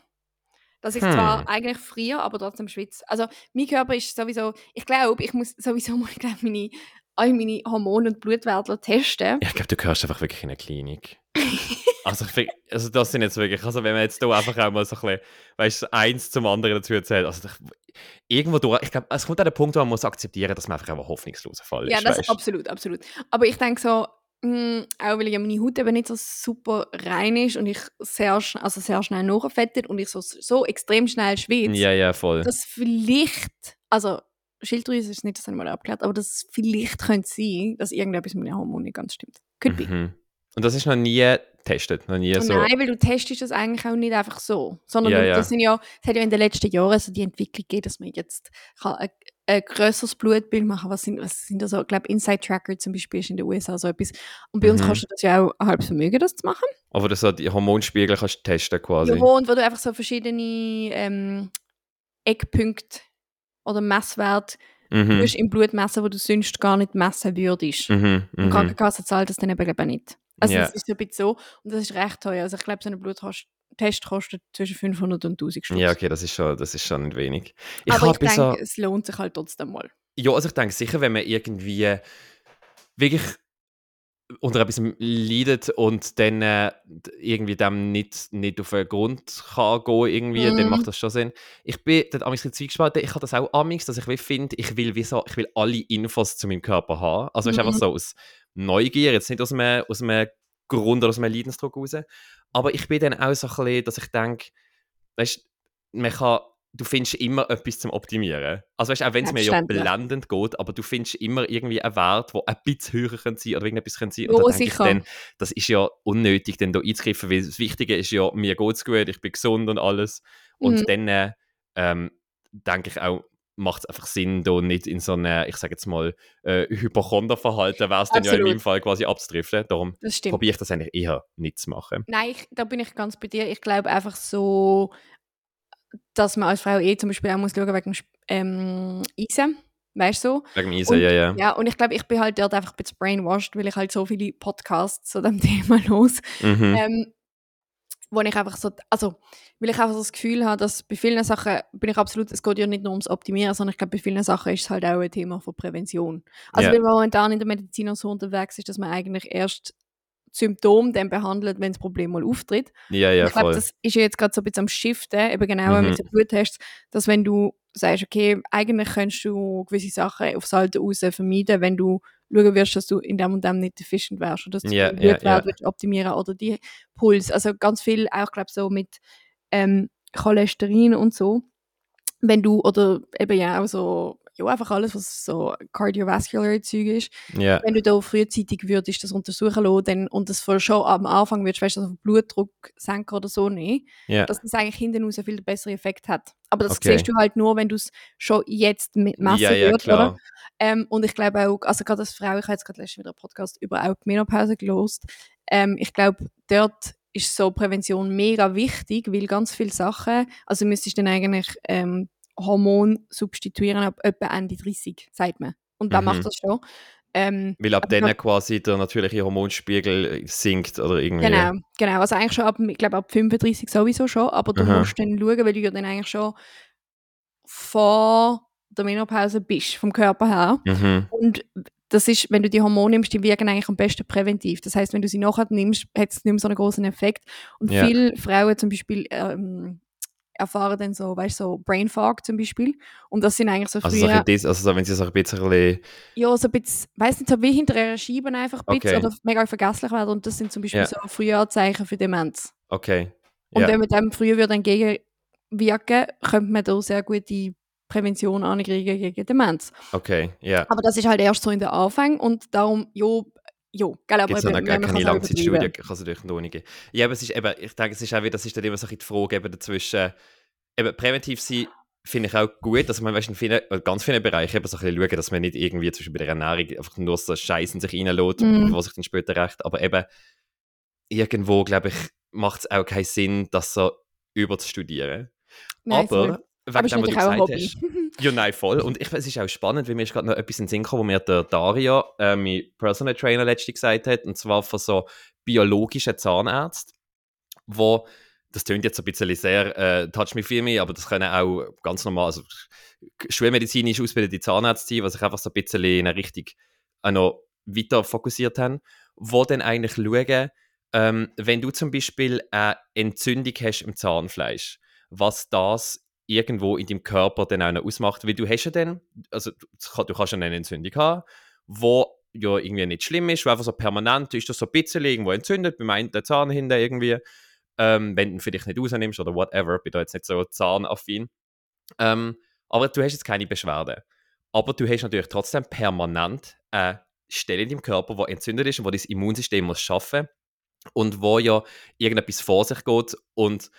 Dass ich Hm. zwar eigentlich friere, aber trotzdem schwitze. Also mein Körper ist sowieso, ich glaube, ich muss sowieso (laughs) mal glaub, meine all meine Hormone und Blutwerte testen. Ich glaube, du gehörst einfach wirklich in eine Klinik. (laughs) also, ich find, also das sind jetzt wirklich, also wenn man jetzt hier einfach auch mal so ein bisschen, weißt du, eins zum anderen dazu erzählt, also ich, irgendwo durch, ich glaube, es kommt an den Punkt, wo man muss akzeptieren, dass man einfach ein hoffnungsloser Fall ist. Ja, das weißt? absolut, absolut. Aber ich denke so, mh, auch weil ja meine Haut eben nicht so super rein ist und ich sehr, also sehr schnell nachfettet und ich so, so extrem schnell schwitze, Ja, ja, voll. dass vielleicht, also Schilddrüse ist nicht, das habe ich mal abgeklärt, aber das vielleicht könnte sein, dass irgendetwas mit den Hormonen nicht ganz stimmt. Could be. Mhm. Und das ist noch nie getestet, noch nie so. Nein, weil du testest das eigentlich auch nicht einfach so, sondern Ja, du, ja. das sind ja, es hat ja in den letzten Jahren so die Entwicklung gegeben, dass man jetzt kann ein, ein grösseres Blutbild machen Was sind, was sind da so, ich glaube, Inside Tracker zum Beispiel ist in den USA so etwas. Und bei uns Mhm. kostet das ja auch ein halbes Vermögen, das zu machen. Aber du so die Hormonspiegel kannst testen quasi. Ja, und wo du einfach so verschiedene ähm, Eckpunkte oder Messwerte Mhm. tust im Blut messen, wo du sonst gar nicht messen würdest. Mhm. Und Mhm. Krankenkasse zahlt das dann eben eben nicht. Also Ja. das ist so ein bisschen so. Und das ist recht teuer. Also ich glaube, so ein Bluttest kostet zwischen 500 und 1000 Stutz. Ja, okay, das ist schon, das ist schon nicht wenig. Ich Aber ich denke, so, es lohnt sich halt trotzdem mal. ja, also ich denke sicher, wenn man irgendwie wirklich unter etwas leidet und dann äh, irgendwie dem nicht, nicht auf den Grund kann gehen irgendwie, dann Mhm. macht das schon Sinn. Ich bin dort amigs ein bisschen zwiegespalten. Ich habe das auch amigs, dass ich wie finde, ich will wie so, ich will alle Infos zu meinem Körper haben. Also es ist einfach Mhm. so aus Neugier, jetzt nicht aus einem, aus einem Grund oder aus einem Leidensdruck raus. Aber ich bin dann auch so ein bisschen, dass ich denke, weißt, man kann, du findest immer etwas zum Optimieren. Also weißt, auch wenn es mir ja blendend geht, aber du findest immer irgendwie einen Wert, der ein bisschen höher kann sein oder irgendetwas sein. Ja, Und da denke ich sicher. dann, das ist ja unnötig, dann da einzugreifen, weil das Wichtige ist ja, mir geht es gut, ich bin gesund und alles. Und Mhm. dann äh, ähm, denke ich auch, macht es einfach Sinn, da nicht in so eine, ich sage jetzt mal, äh, Hypochonderverhalten, wäre es dann ja in meinem Fall quasi abzudriften. Darum probiere ich das eigentlich eher nicht zu machen. Nein, ich, da bin ich ganz bei dir. Ich glaube einfach so, dass man als Frau eh zum Beispiel auch muss schauen wegen ähm, Eisen. Weißt du? Wegen Eisen, Und- ja, ja. Ja, und ich glaube, ich bin halt dort einfach ein bisschen brainwashed, weil ich halt so viele Podcasts zu dem (laughs) Thema los. Mhm. ähm, wo ich einfach so, also, weil ich einfach so das Gefühl habe, dass bei vielen Sachen bin ich absolut, es geht ja nicht nur ums Optimieren, sondern ich glaube, bei vielen Sachen ist es halt auch ein Thema von Prävention. Also, Ja. weil man momentan in der Medizin so unterwegs ist, dass man eigentlich erst Symptome dann behandelt, wenn das Problem mal auftritt. ja, ja, ich glaube, das ist ja jetzt gerade so ein bisschen am Shiften, eben genau Mhm. mit so Bluttests, dass wenn du sagst, okay, eigentlich kannst du gewisse Sachen aufs Alter raus vermeiden, wenn du schauen wirst, dass du in dem und dem nicht deficient wärst oder dass du ja, Blutwert ja. willst optimieren oder die Puls. Also ganz viel auch, glaube so mit ähm, Cholesterin und so. Wenn du, oder eben ja auch so, ja, einfach alles, was so cardiovascular Zeug ist, Ja, wenn du da frühzeitig würdest das untersuchen lassen dann, und das schon am Anfang würdest, weißt du, also Blutdruck senken oder so nicht, ja. dass das eigentlich hinten raus einen viel besseren Effekt hat. Aber das Okay. siehst du halt nur, wenn du es schon jetzt mit messen ja, ja, würdest, oder? Ähm, und ich glaube auch, also gerade als Frau, ich habe jetzt gerade letztens wieder einen Podcast über auch die Menopause gelost. Ähm, ich glaube, dort ist so Prävention mega wichtig, weil ganz viele Sachen, also müsstest du dann eigentlich ähm, Hormon substituieren ab etwa Ende 30, sagt man. Und wer Mhm. macht das schon? Ähm, Weil ab dann quasi der natürliche Hormonspiegel sinkt oder irgendwie. Genau, genau. Also eigentlich schon ab, ich glaube ab 35 sowieso schon, aber du Aha. musst dann schauen, weil du ja dann eigentlich schon vor der Menopause bist, vom Körper her. Mhm. Und das ist, wenn du die Hormone nimmst, die wirken eigentlich am besten präventiv. Das heißt, wenn du sie nachher nimmst, hat es nicht mehr so einen großen Effekt. Und Ja. viele Frauen zum Beispiel ähm, erfahren dann so, weißt du, so Brain Fog zum Beispiel. Und das sind eigentlich so Also, so früher, bisschen, also so, wenn sie so ein bisschen. ja, so ein bisschen, weiss nicht, so wie hinter einer Scheibe einfach ein bisschen Okay. oder mega vergesslich werden. Und das sind zum Beispiel Ja. so Frühjahrzeichen für Demenz. Okay. Und wenn man dem früher würde entgegenwirken, könnte man da sehr gut die Prävention ankriegen gegen Demenz. Okay, ja. Aber das ist halt erst so in der Anfang und darum, jo, jo, gell, aber Gibt es noch eben, gar keine Langzeitstudie, kann es natürlich noch nicht. Ja, aber es ist eben, ich denke, es ist auch wieder, das ist dann immer so ein bisschen die Frage eben dazwischen, eben präventiv sein, finde ich auch gut, dass man weißt, in vielen, ganz vielen Bereichen eben so ein bisschen schauen, dass man nicht irgendwie zum Beispiel bei der Ernährung einfach nur so Scheiß in sich reinlässt, Mhm. was sich dann später rächt, aber eben irgendwo, glaube ich, macht es auch keinen Sinn, das so überzustudieren. Nein, aber, wegen dem, was du gesagt Hobby. hast, (laughs) ja, nein, voll. Und ich, es ist auch spannend, weil mir ist gerade noch etwas in den Sinn gekommen, wo mir der Daria, äh, mein Personal Trainer, letztens gesagt hat, und zwar von so biologischen Zahnärzten, wo, das klingt jetzt ein bisschen sehr äh, Touch Me Feel Me, aber das können auch ganz normal, also schulmedizinisch ausgebildete Zahnärzte sein, was sich einfach so ein bisschen in eine Richtung auch noch weiter fokussiert haben, wo dann eigentlich schauen, ähm, wenn du zum Beispiel eine Entzündung hast im Zahnfleisch, was das irgendwo in deinem Körper dann auch noch ausmacht, weil du hast ja dann, also du kannst ja eine Entzündung haben, wo ja irgendwie nicht schlimm ist, weil einfach so permanent ist das so ein bisschen irgendwo entzündet, beim einen der Zahn hinten irgendwie, ähm, wenn du ihn vielleicht nicht rausnimmst oder whatever, bin da jetzt nicht so zahnaffin. Ähm, aber du hast jetzt keine Beschwerden. Aber du hast natürlich trotzdem permanent eine Stelle in deinem Körper, die entzündet ist und wo das Immunsystem muss schaffen und wo ja irgendetwas vor sich geht und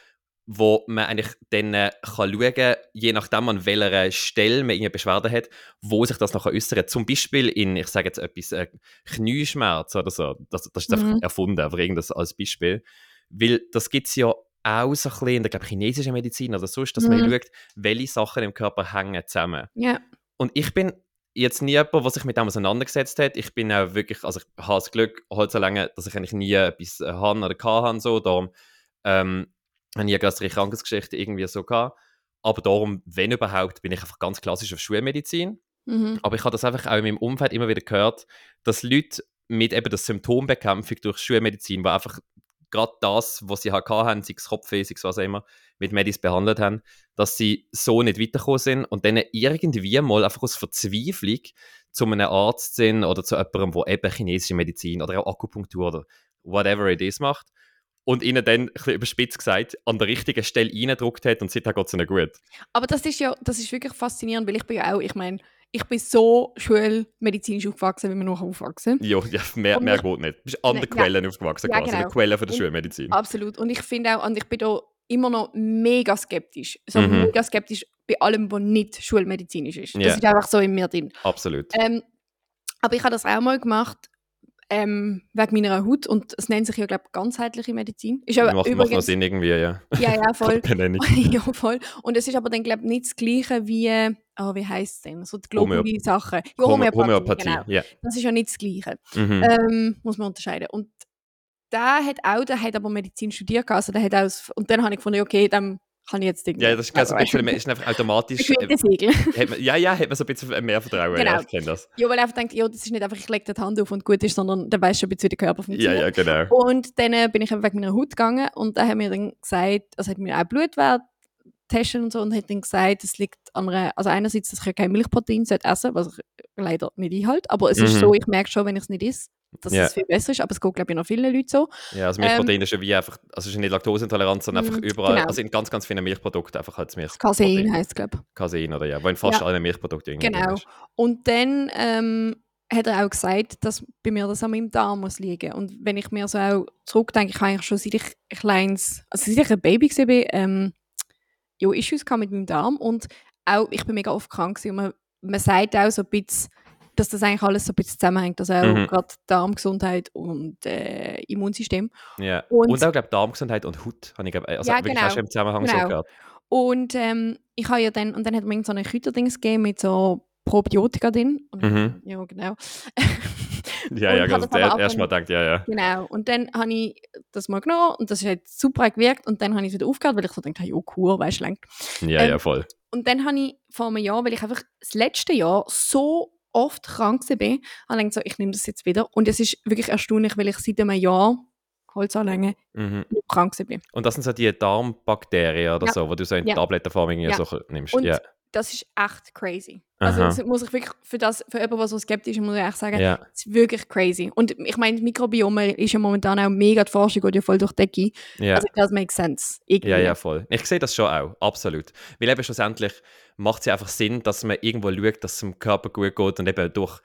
wo man eigentlich dann äh, kann schauen kann, je nachdem an welcher Stelle man eine Beschwerde hat, wo sich das nachher äußert. Zum Beispiel in, ich sage jetzt etwas, äh, Knieschmerz oder so. Das, das ist mhm. einfach erfunden, aber irgendwas als Beispiel. Weil das gibt es ja auch so ein bisschen in der glaub, chinesischen Medizin oder sonst, dass mhm. man schaut, welche Sachen im Körper hängen zusammen. Ja. Und ich bin jetzt nie jemand, der sich mit dem auseinandergesetzt hat. Ich bin auch wirklich, also ich habe das Glück, so lange, dass ich eigentlich nie etwas äh, habe oder kann so, darum ähm, habe ich eine größere Krankheitsgeschichte irgendwie so gehabt. Aber darum, wenn überhaupt, bin ich einfach ganz klassisch auf Schulmedizin. Mhm. Aber ich habe das einfach auch in meinem Umfeld immer wieder gehört, dass Leute mit eben der Symptombekämpfung durch Schulmedizin, wo einfach gerade das, was sie halt hatten, sei es Kopfweh, sei es was auch immer, mit Medis behandelt haben, dass sie so nicht weitergekommen sind und dann irgendwie mal einfach aus Verzweiflung zu einem Arzt sind oder zu jemandem, der eben chinesische Medizin oder auch Akupunktur oder whatever it is macht und ihnen dann ein bisschen überspitzt gesagt an der richtigen Stelle reingedruckt hat und seitdem geht es ihnen gut. Aber das ist ja das ist wirklich faszinierend, weil ich bin ja auch, ich meine, ich bin so schulmedizinisch aufgewachsen, wie man noch aufwachsen. Ja, ja mehr, mehr geht nicht. Du bist an den Quellen ja, aufgewachsen, ja, quasi, genau. Quellen von der und, Schulmedizin. Absolut. Und ich finde auch, und ich bin da immer noch mega skeptisch. So mhm. mega skeptisch bei allem, was nicht schulmedizinisch ist. Das yeah. ist einfach so in mir drin. Absolut. Ähm, aber ich habe das auch mal gemacht ähm, wegen meiner Haut und es nennt sich ja, glaube ich, ganzheitliche Medizin. Ist aber macht, übrigens, macht Sinn irgendwie, ja. Ja, ja, (laughs) voll. (laughs) ja, voll. Und es ist aber dann, glaube ich, nicht das Gleiche wie, oh, wie heisst es denn, so die globale Sachen. Ja, Homöopathie, Homöopathie genau. Yeah. Das ist ja nicht das Gleiche. Mhm. Ähm, muss man unterscheiden. Und der hat auch, der hat aber Medizin studiert, also der hat auch, und dann habe ich gefunden, okay, dann kann ich jetzt irgendwie. Ja, das ist, also, ein bisschen, ist einfach automatisch. Äh, man, ja, ja, hat man so ein bisschen mehr Vertrauen. Genau. Ja, ich kenne das. Ja, weil er einfach denkt, ja, das ist nicht einfach, ich lege die Hand auf und gut ist, sondern dann weißt du schon ein bisschen, wie der Körper funktioniert. Ja, ja, genau. Und dann äh, bin ich einfach wegen meiner Haut gegangen und da hat mir dann gesagt, also hat mir auch Blutwert testen und so und hat dann gesagt, es liegt an einer, also einerseits, dass ich kein Milchprotein essen was ich leider nicht einhalte, aber es mhm. ist so, ich merke schon, wenn ich es nicht esse, dass yeah. es viel besser ist, aber es geht, glaube ich, noch vielen Leuten so. Ja, also Milchprotein ähm, ist ja wie einfach, also es ist nicht Laktoseintoleranz, sondern einfach mhm, überall, genau. also in ganz, ganz vielen Milchprodukten einfach als Milch. Casein heisst es, glaube ich. Casein, oder ja, wo in fast ja. allen Milchprodukten irgendwie Genau. Und dann ähm, hat er auch gesagt, dass bei mir das an meinem Darm muss liegen. Und wenn ich mir so auch zurückdenke, ich habe eigentlich schon seit ich ein kleines, also seit ich ein Baby war, ähm, ja, Issues mit meinem Darm und auch, ich bin mega oft krank und man, man sagt auch so ein bisschen, dass das eigentlich alles so ein bisschen zusammenhängt, also auch mhm. gerade Darmgesundheit und äh, Immunsystem. Ja. Und, und auch, glaube Darmgesundheit und Haut, habe ich glaub, also ja, genau, im Zusammenhang genau. so gehört. Und ähm, ich habe ja dann, und dann hat man so eine Kräuterdings gegeben mit so Probiotika drin. Und, mhm. Ja, genau. (laughs) ja, ja, ganz der erstmal gedacht, ja, ja. Genau. Und dann habe ich das mal genommen und das hat super gewirkt und dann habe ich es wieder aufgehört, weil ich so dachte, ja, cool, weißt du, Ja, ähm, ja, voll. Und dann habe ich vor einem Jahr, weil ich einfach das letzte Jahr so oft krank bin, habe ich so, ich nehme das jetzt wieder. Und es ist wirklich erstaunlich, weil ich seit einem Jahr Holzanlänge mhm. krank bin. Und das sind so die Darmbakterien oder ja. so, wo du so in ja. Tablettenform ja. so nimmst. Und ja. Das ist echt crazy. Also das muss ich wirklich, für das, für jemanden, der so skeptisch ist, muss ich echt sagen, ja. es ist wirklich crazy. Und ich meine, das Mikrobiom ist ja momentan auch mega, die Forschung geht ja voll durch die Decke. Ja. Also das makes sense. Irgendwie. Ja, ja, voll. Ich sehe das schon auch, absolut. Weil eben schlussendlich macht es ja einfach Sinn, dass man irgendwo schaut, dass es dem Körper gut geht und eben durch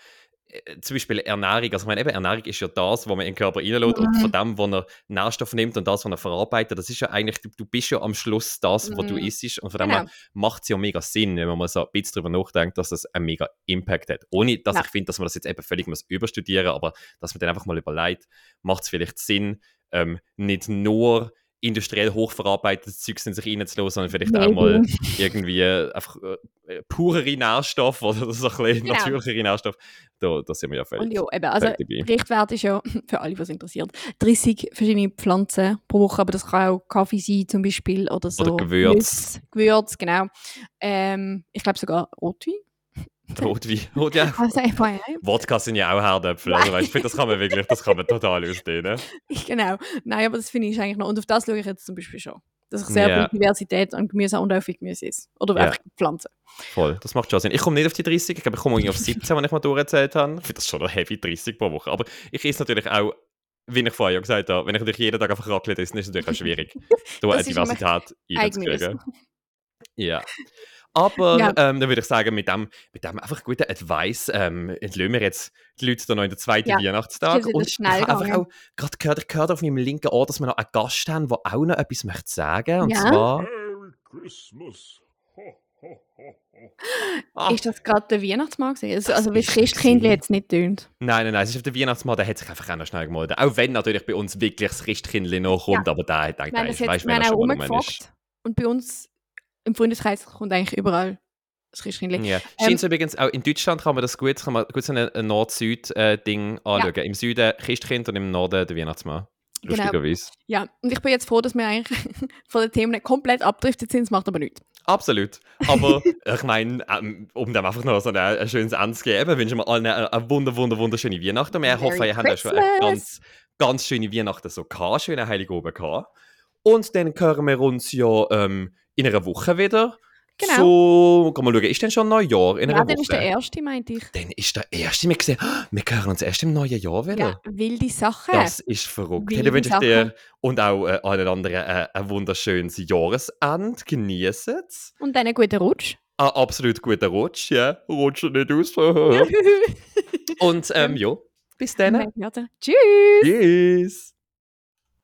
zum Beispiel Ernährung, also ich meine, eben Ernährung ist ja das, was man in den Körper reinlässt mhm. und von dem, wo er Nährstoff nimmt und das, was er verarbeitet, das ist ja eigentlich, du, du bist ja am Schluss das, was mhm. du isst und von dem genau. macht es ja mega Sinn, wenn man mal so ein bisschen darüber nachdenkt, dass das einen mega Impact hat. Ohne, dass ja. ich finde, dass man das jetzt eben völlig muss überstudieren aber dass man dann einfach mal überlegt, macht es vielleicht Sinn, ähm, nicht nur industriell hochverarbeitetes Zeug in sich reinzulassen, sondern vielleicht nee. auch mal irgendwie einfach äh, purere Nährstoffe oder so ein bisschen genau. natürlichere Nährstoffe. Da, da sind wir ja völlig Und ja, eben, also Richtwert ist ja, (laughs) für alle, was interessiert, 30 verschiedene Pflanzen pro Woche, aber das kann auch Kaffee sein zum Beispiel oder so. Oder Gewürz. Gewürz, genau. Ähm, ich glaube sogar Rotwein Rotwein. Rot, ja. (laughs) Also. Wodka sind ja auch Herdäpfel. Also, weißt, ich finde, das kann man wirklich, das kann man total ausdehnen. (laughs) Genau. Nein, aber das finde ich eigentlich noch. Und auf das schaue ich jetzt zum Beispiel schon. Dass ich sehr viel Diversität an Gemüse und auch viel Gemüse ist. Oder Ja. einfach Pflanzen. Voll, das macht schon Sinn. Ich komme nicht auf die 30, ich glaube, ich komme irgendwie auf 17, wenn ich mal durchgezählt habe. Ich finde das schon noch heavy, 30 pro Woche. Aber ich esse natürlich auch, wie ich vorher gesagt habe, wenn ich natürlich jeden Tag einfach Raclette esse, ist es natürlich auch schwierig, (laughs) da eine Diversität Eigenes. reinzukriegen. Ja. Aber Ja. ähm, dann würde ich sagen, mit dem, mit dem einfach guten Advice ähm, entlösen wir jetzt die Leute da noch in den zweiten Ja. Weihnachtstag. Ist Und ich schnell habe einfach auch gerade gehört, ich gehört auf meinem linken Ohr, dass wir noch einen Gast haben, der auch noch etwas möchte sagen. Und Ja. zwar... Merry Christmas. Ho, ho, ho, ho. Ah, Ist das gerade der Weihnachtsmann gewesen? Also, also wie ist das Christkindli jetzt nicht tönt. Nein, nein, nein, es ist auf der Weihnachtsmann, der hat sich einfach auch noch schnell gemeldet. Auch wenn natürlich bei uns wirklich das Christkindli noch kommt, aber der hat gedacht, Nein, das ich hat, weiß, wir wenn haben er auch schon mal ist. Und bei uns im Freundeskreis kommt eigentlich überall das Christkindli. Ja. Ähm, Scheint übrigens auch in Deutschland kann man das gut, kann man gut so ein, Nord-Süd-Ding anschauen. Im Süden Christkind und im Norden der Weihnachtsmann. Genau. Lustigerweise. Ja, und ich bin jetzt froh, dass wir eigentlich (laughs) von den Themen komplett abdriftet sind. Das macht aber nichts. Absolut. Aber (laughs) ich meine, ähm, um dem einfach noch so ein, ein schönes Ende zu geben, wünschen wir allen eine, eine wunder, wunder, wunderschöne Weihnachten. Wir Merry hoffen, ihr habt auch schon eine ganz, ganz schöne Weihnachten so gehabt, schöne Heilige oben gehabt. Und dann hören wir uns ja ähm, in einer Woche wieder. Genau. So, kann mal schauen, ist denn schon Neujahr in einer Ja, Woche? dann ist der erste, meinte ich. Dann ist der erste. Wir sehen, wir hören uns erst im neuen Jahr wieder. Ja, wilde Sachen. Das ist verrückt. Hey, Wilde dann wünsche ich dir und auch äh, allen anderen äh, ein wunderschönes Jahresende. Genießen es. Und dann einen guten Rutsch. Ein absolut guter Rutsch, ja. Rutsch nicht aus. (laughs) und ähm, ja, bis dann. Tschüss. Tschüss.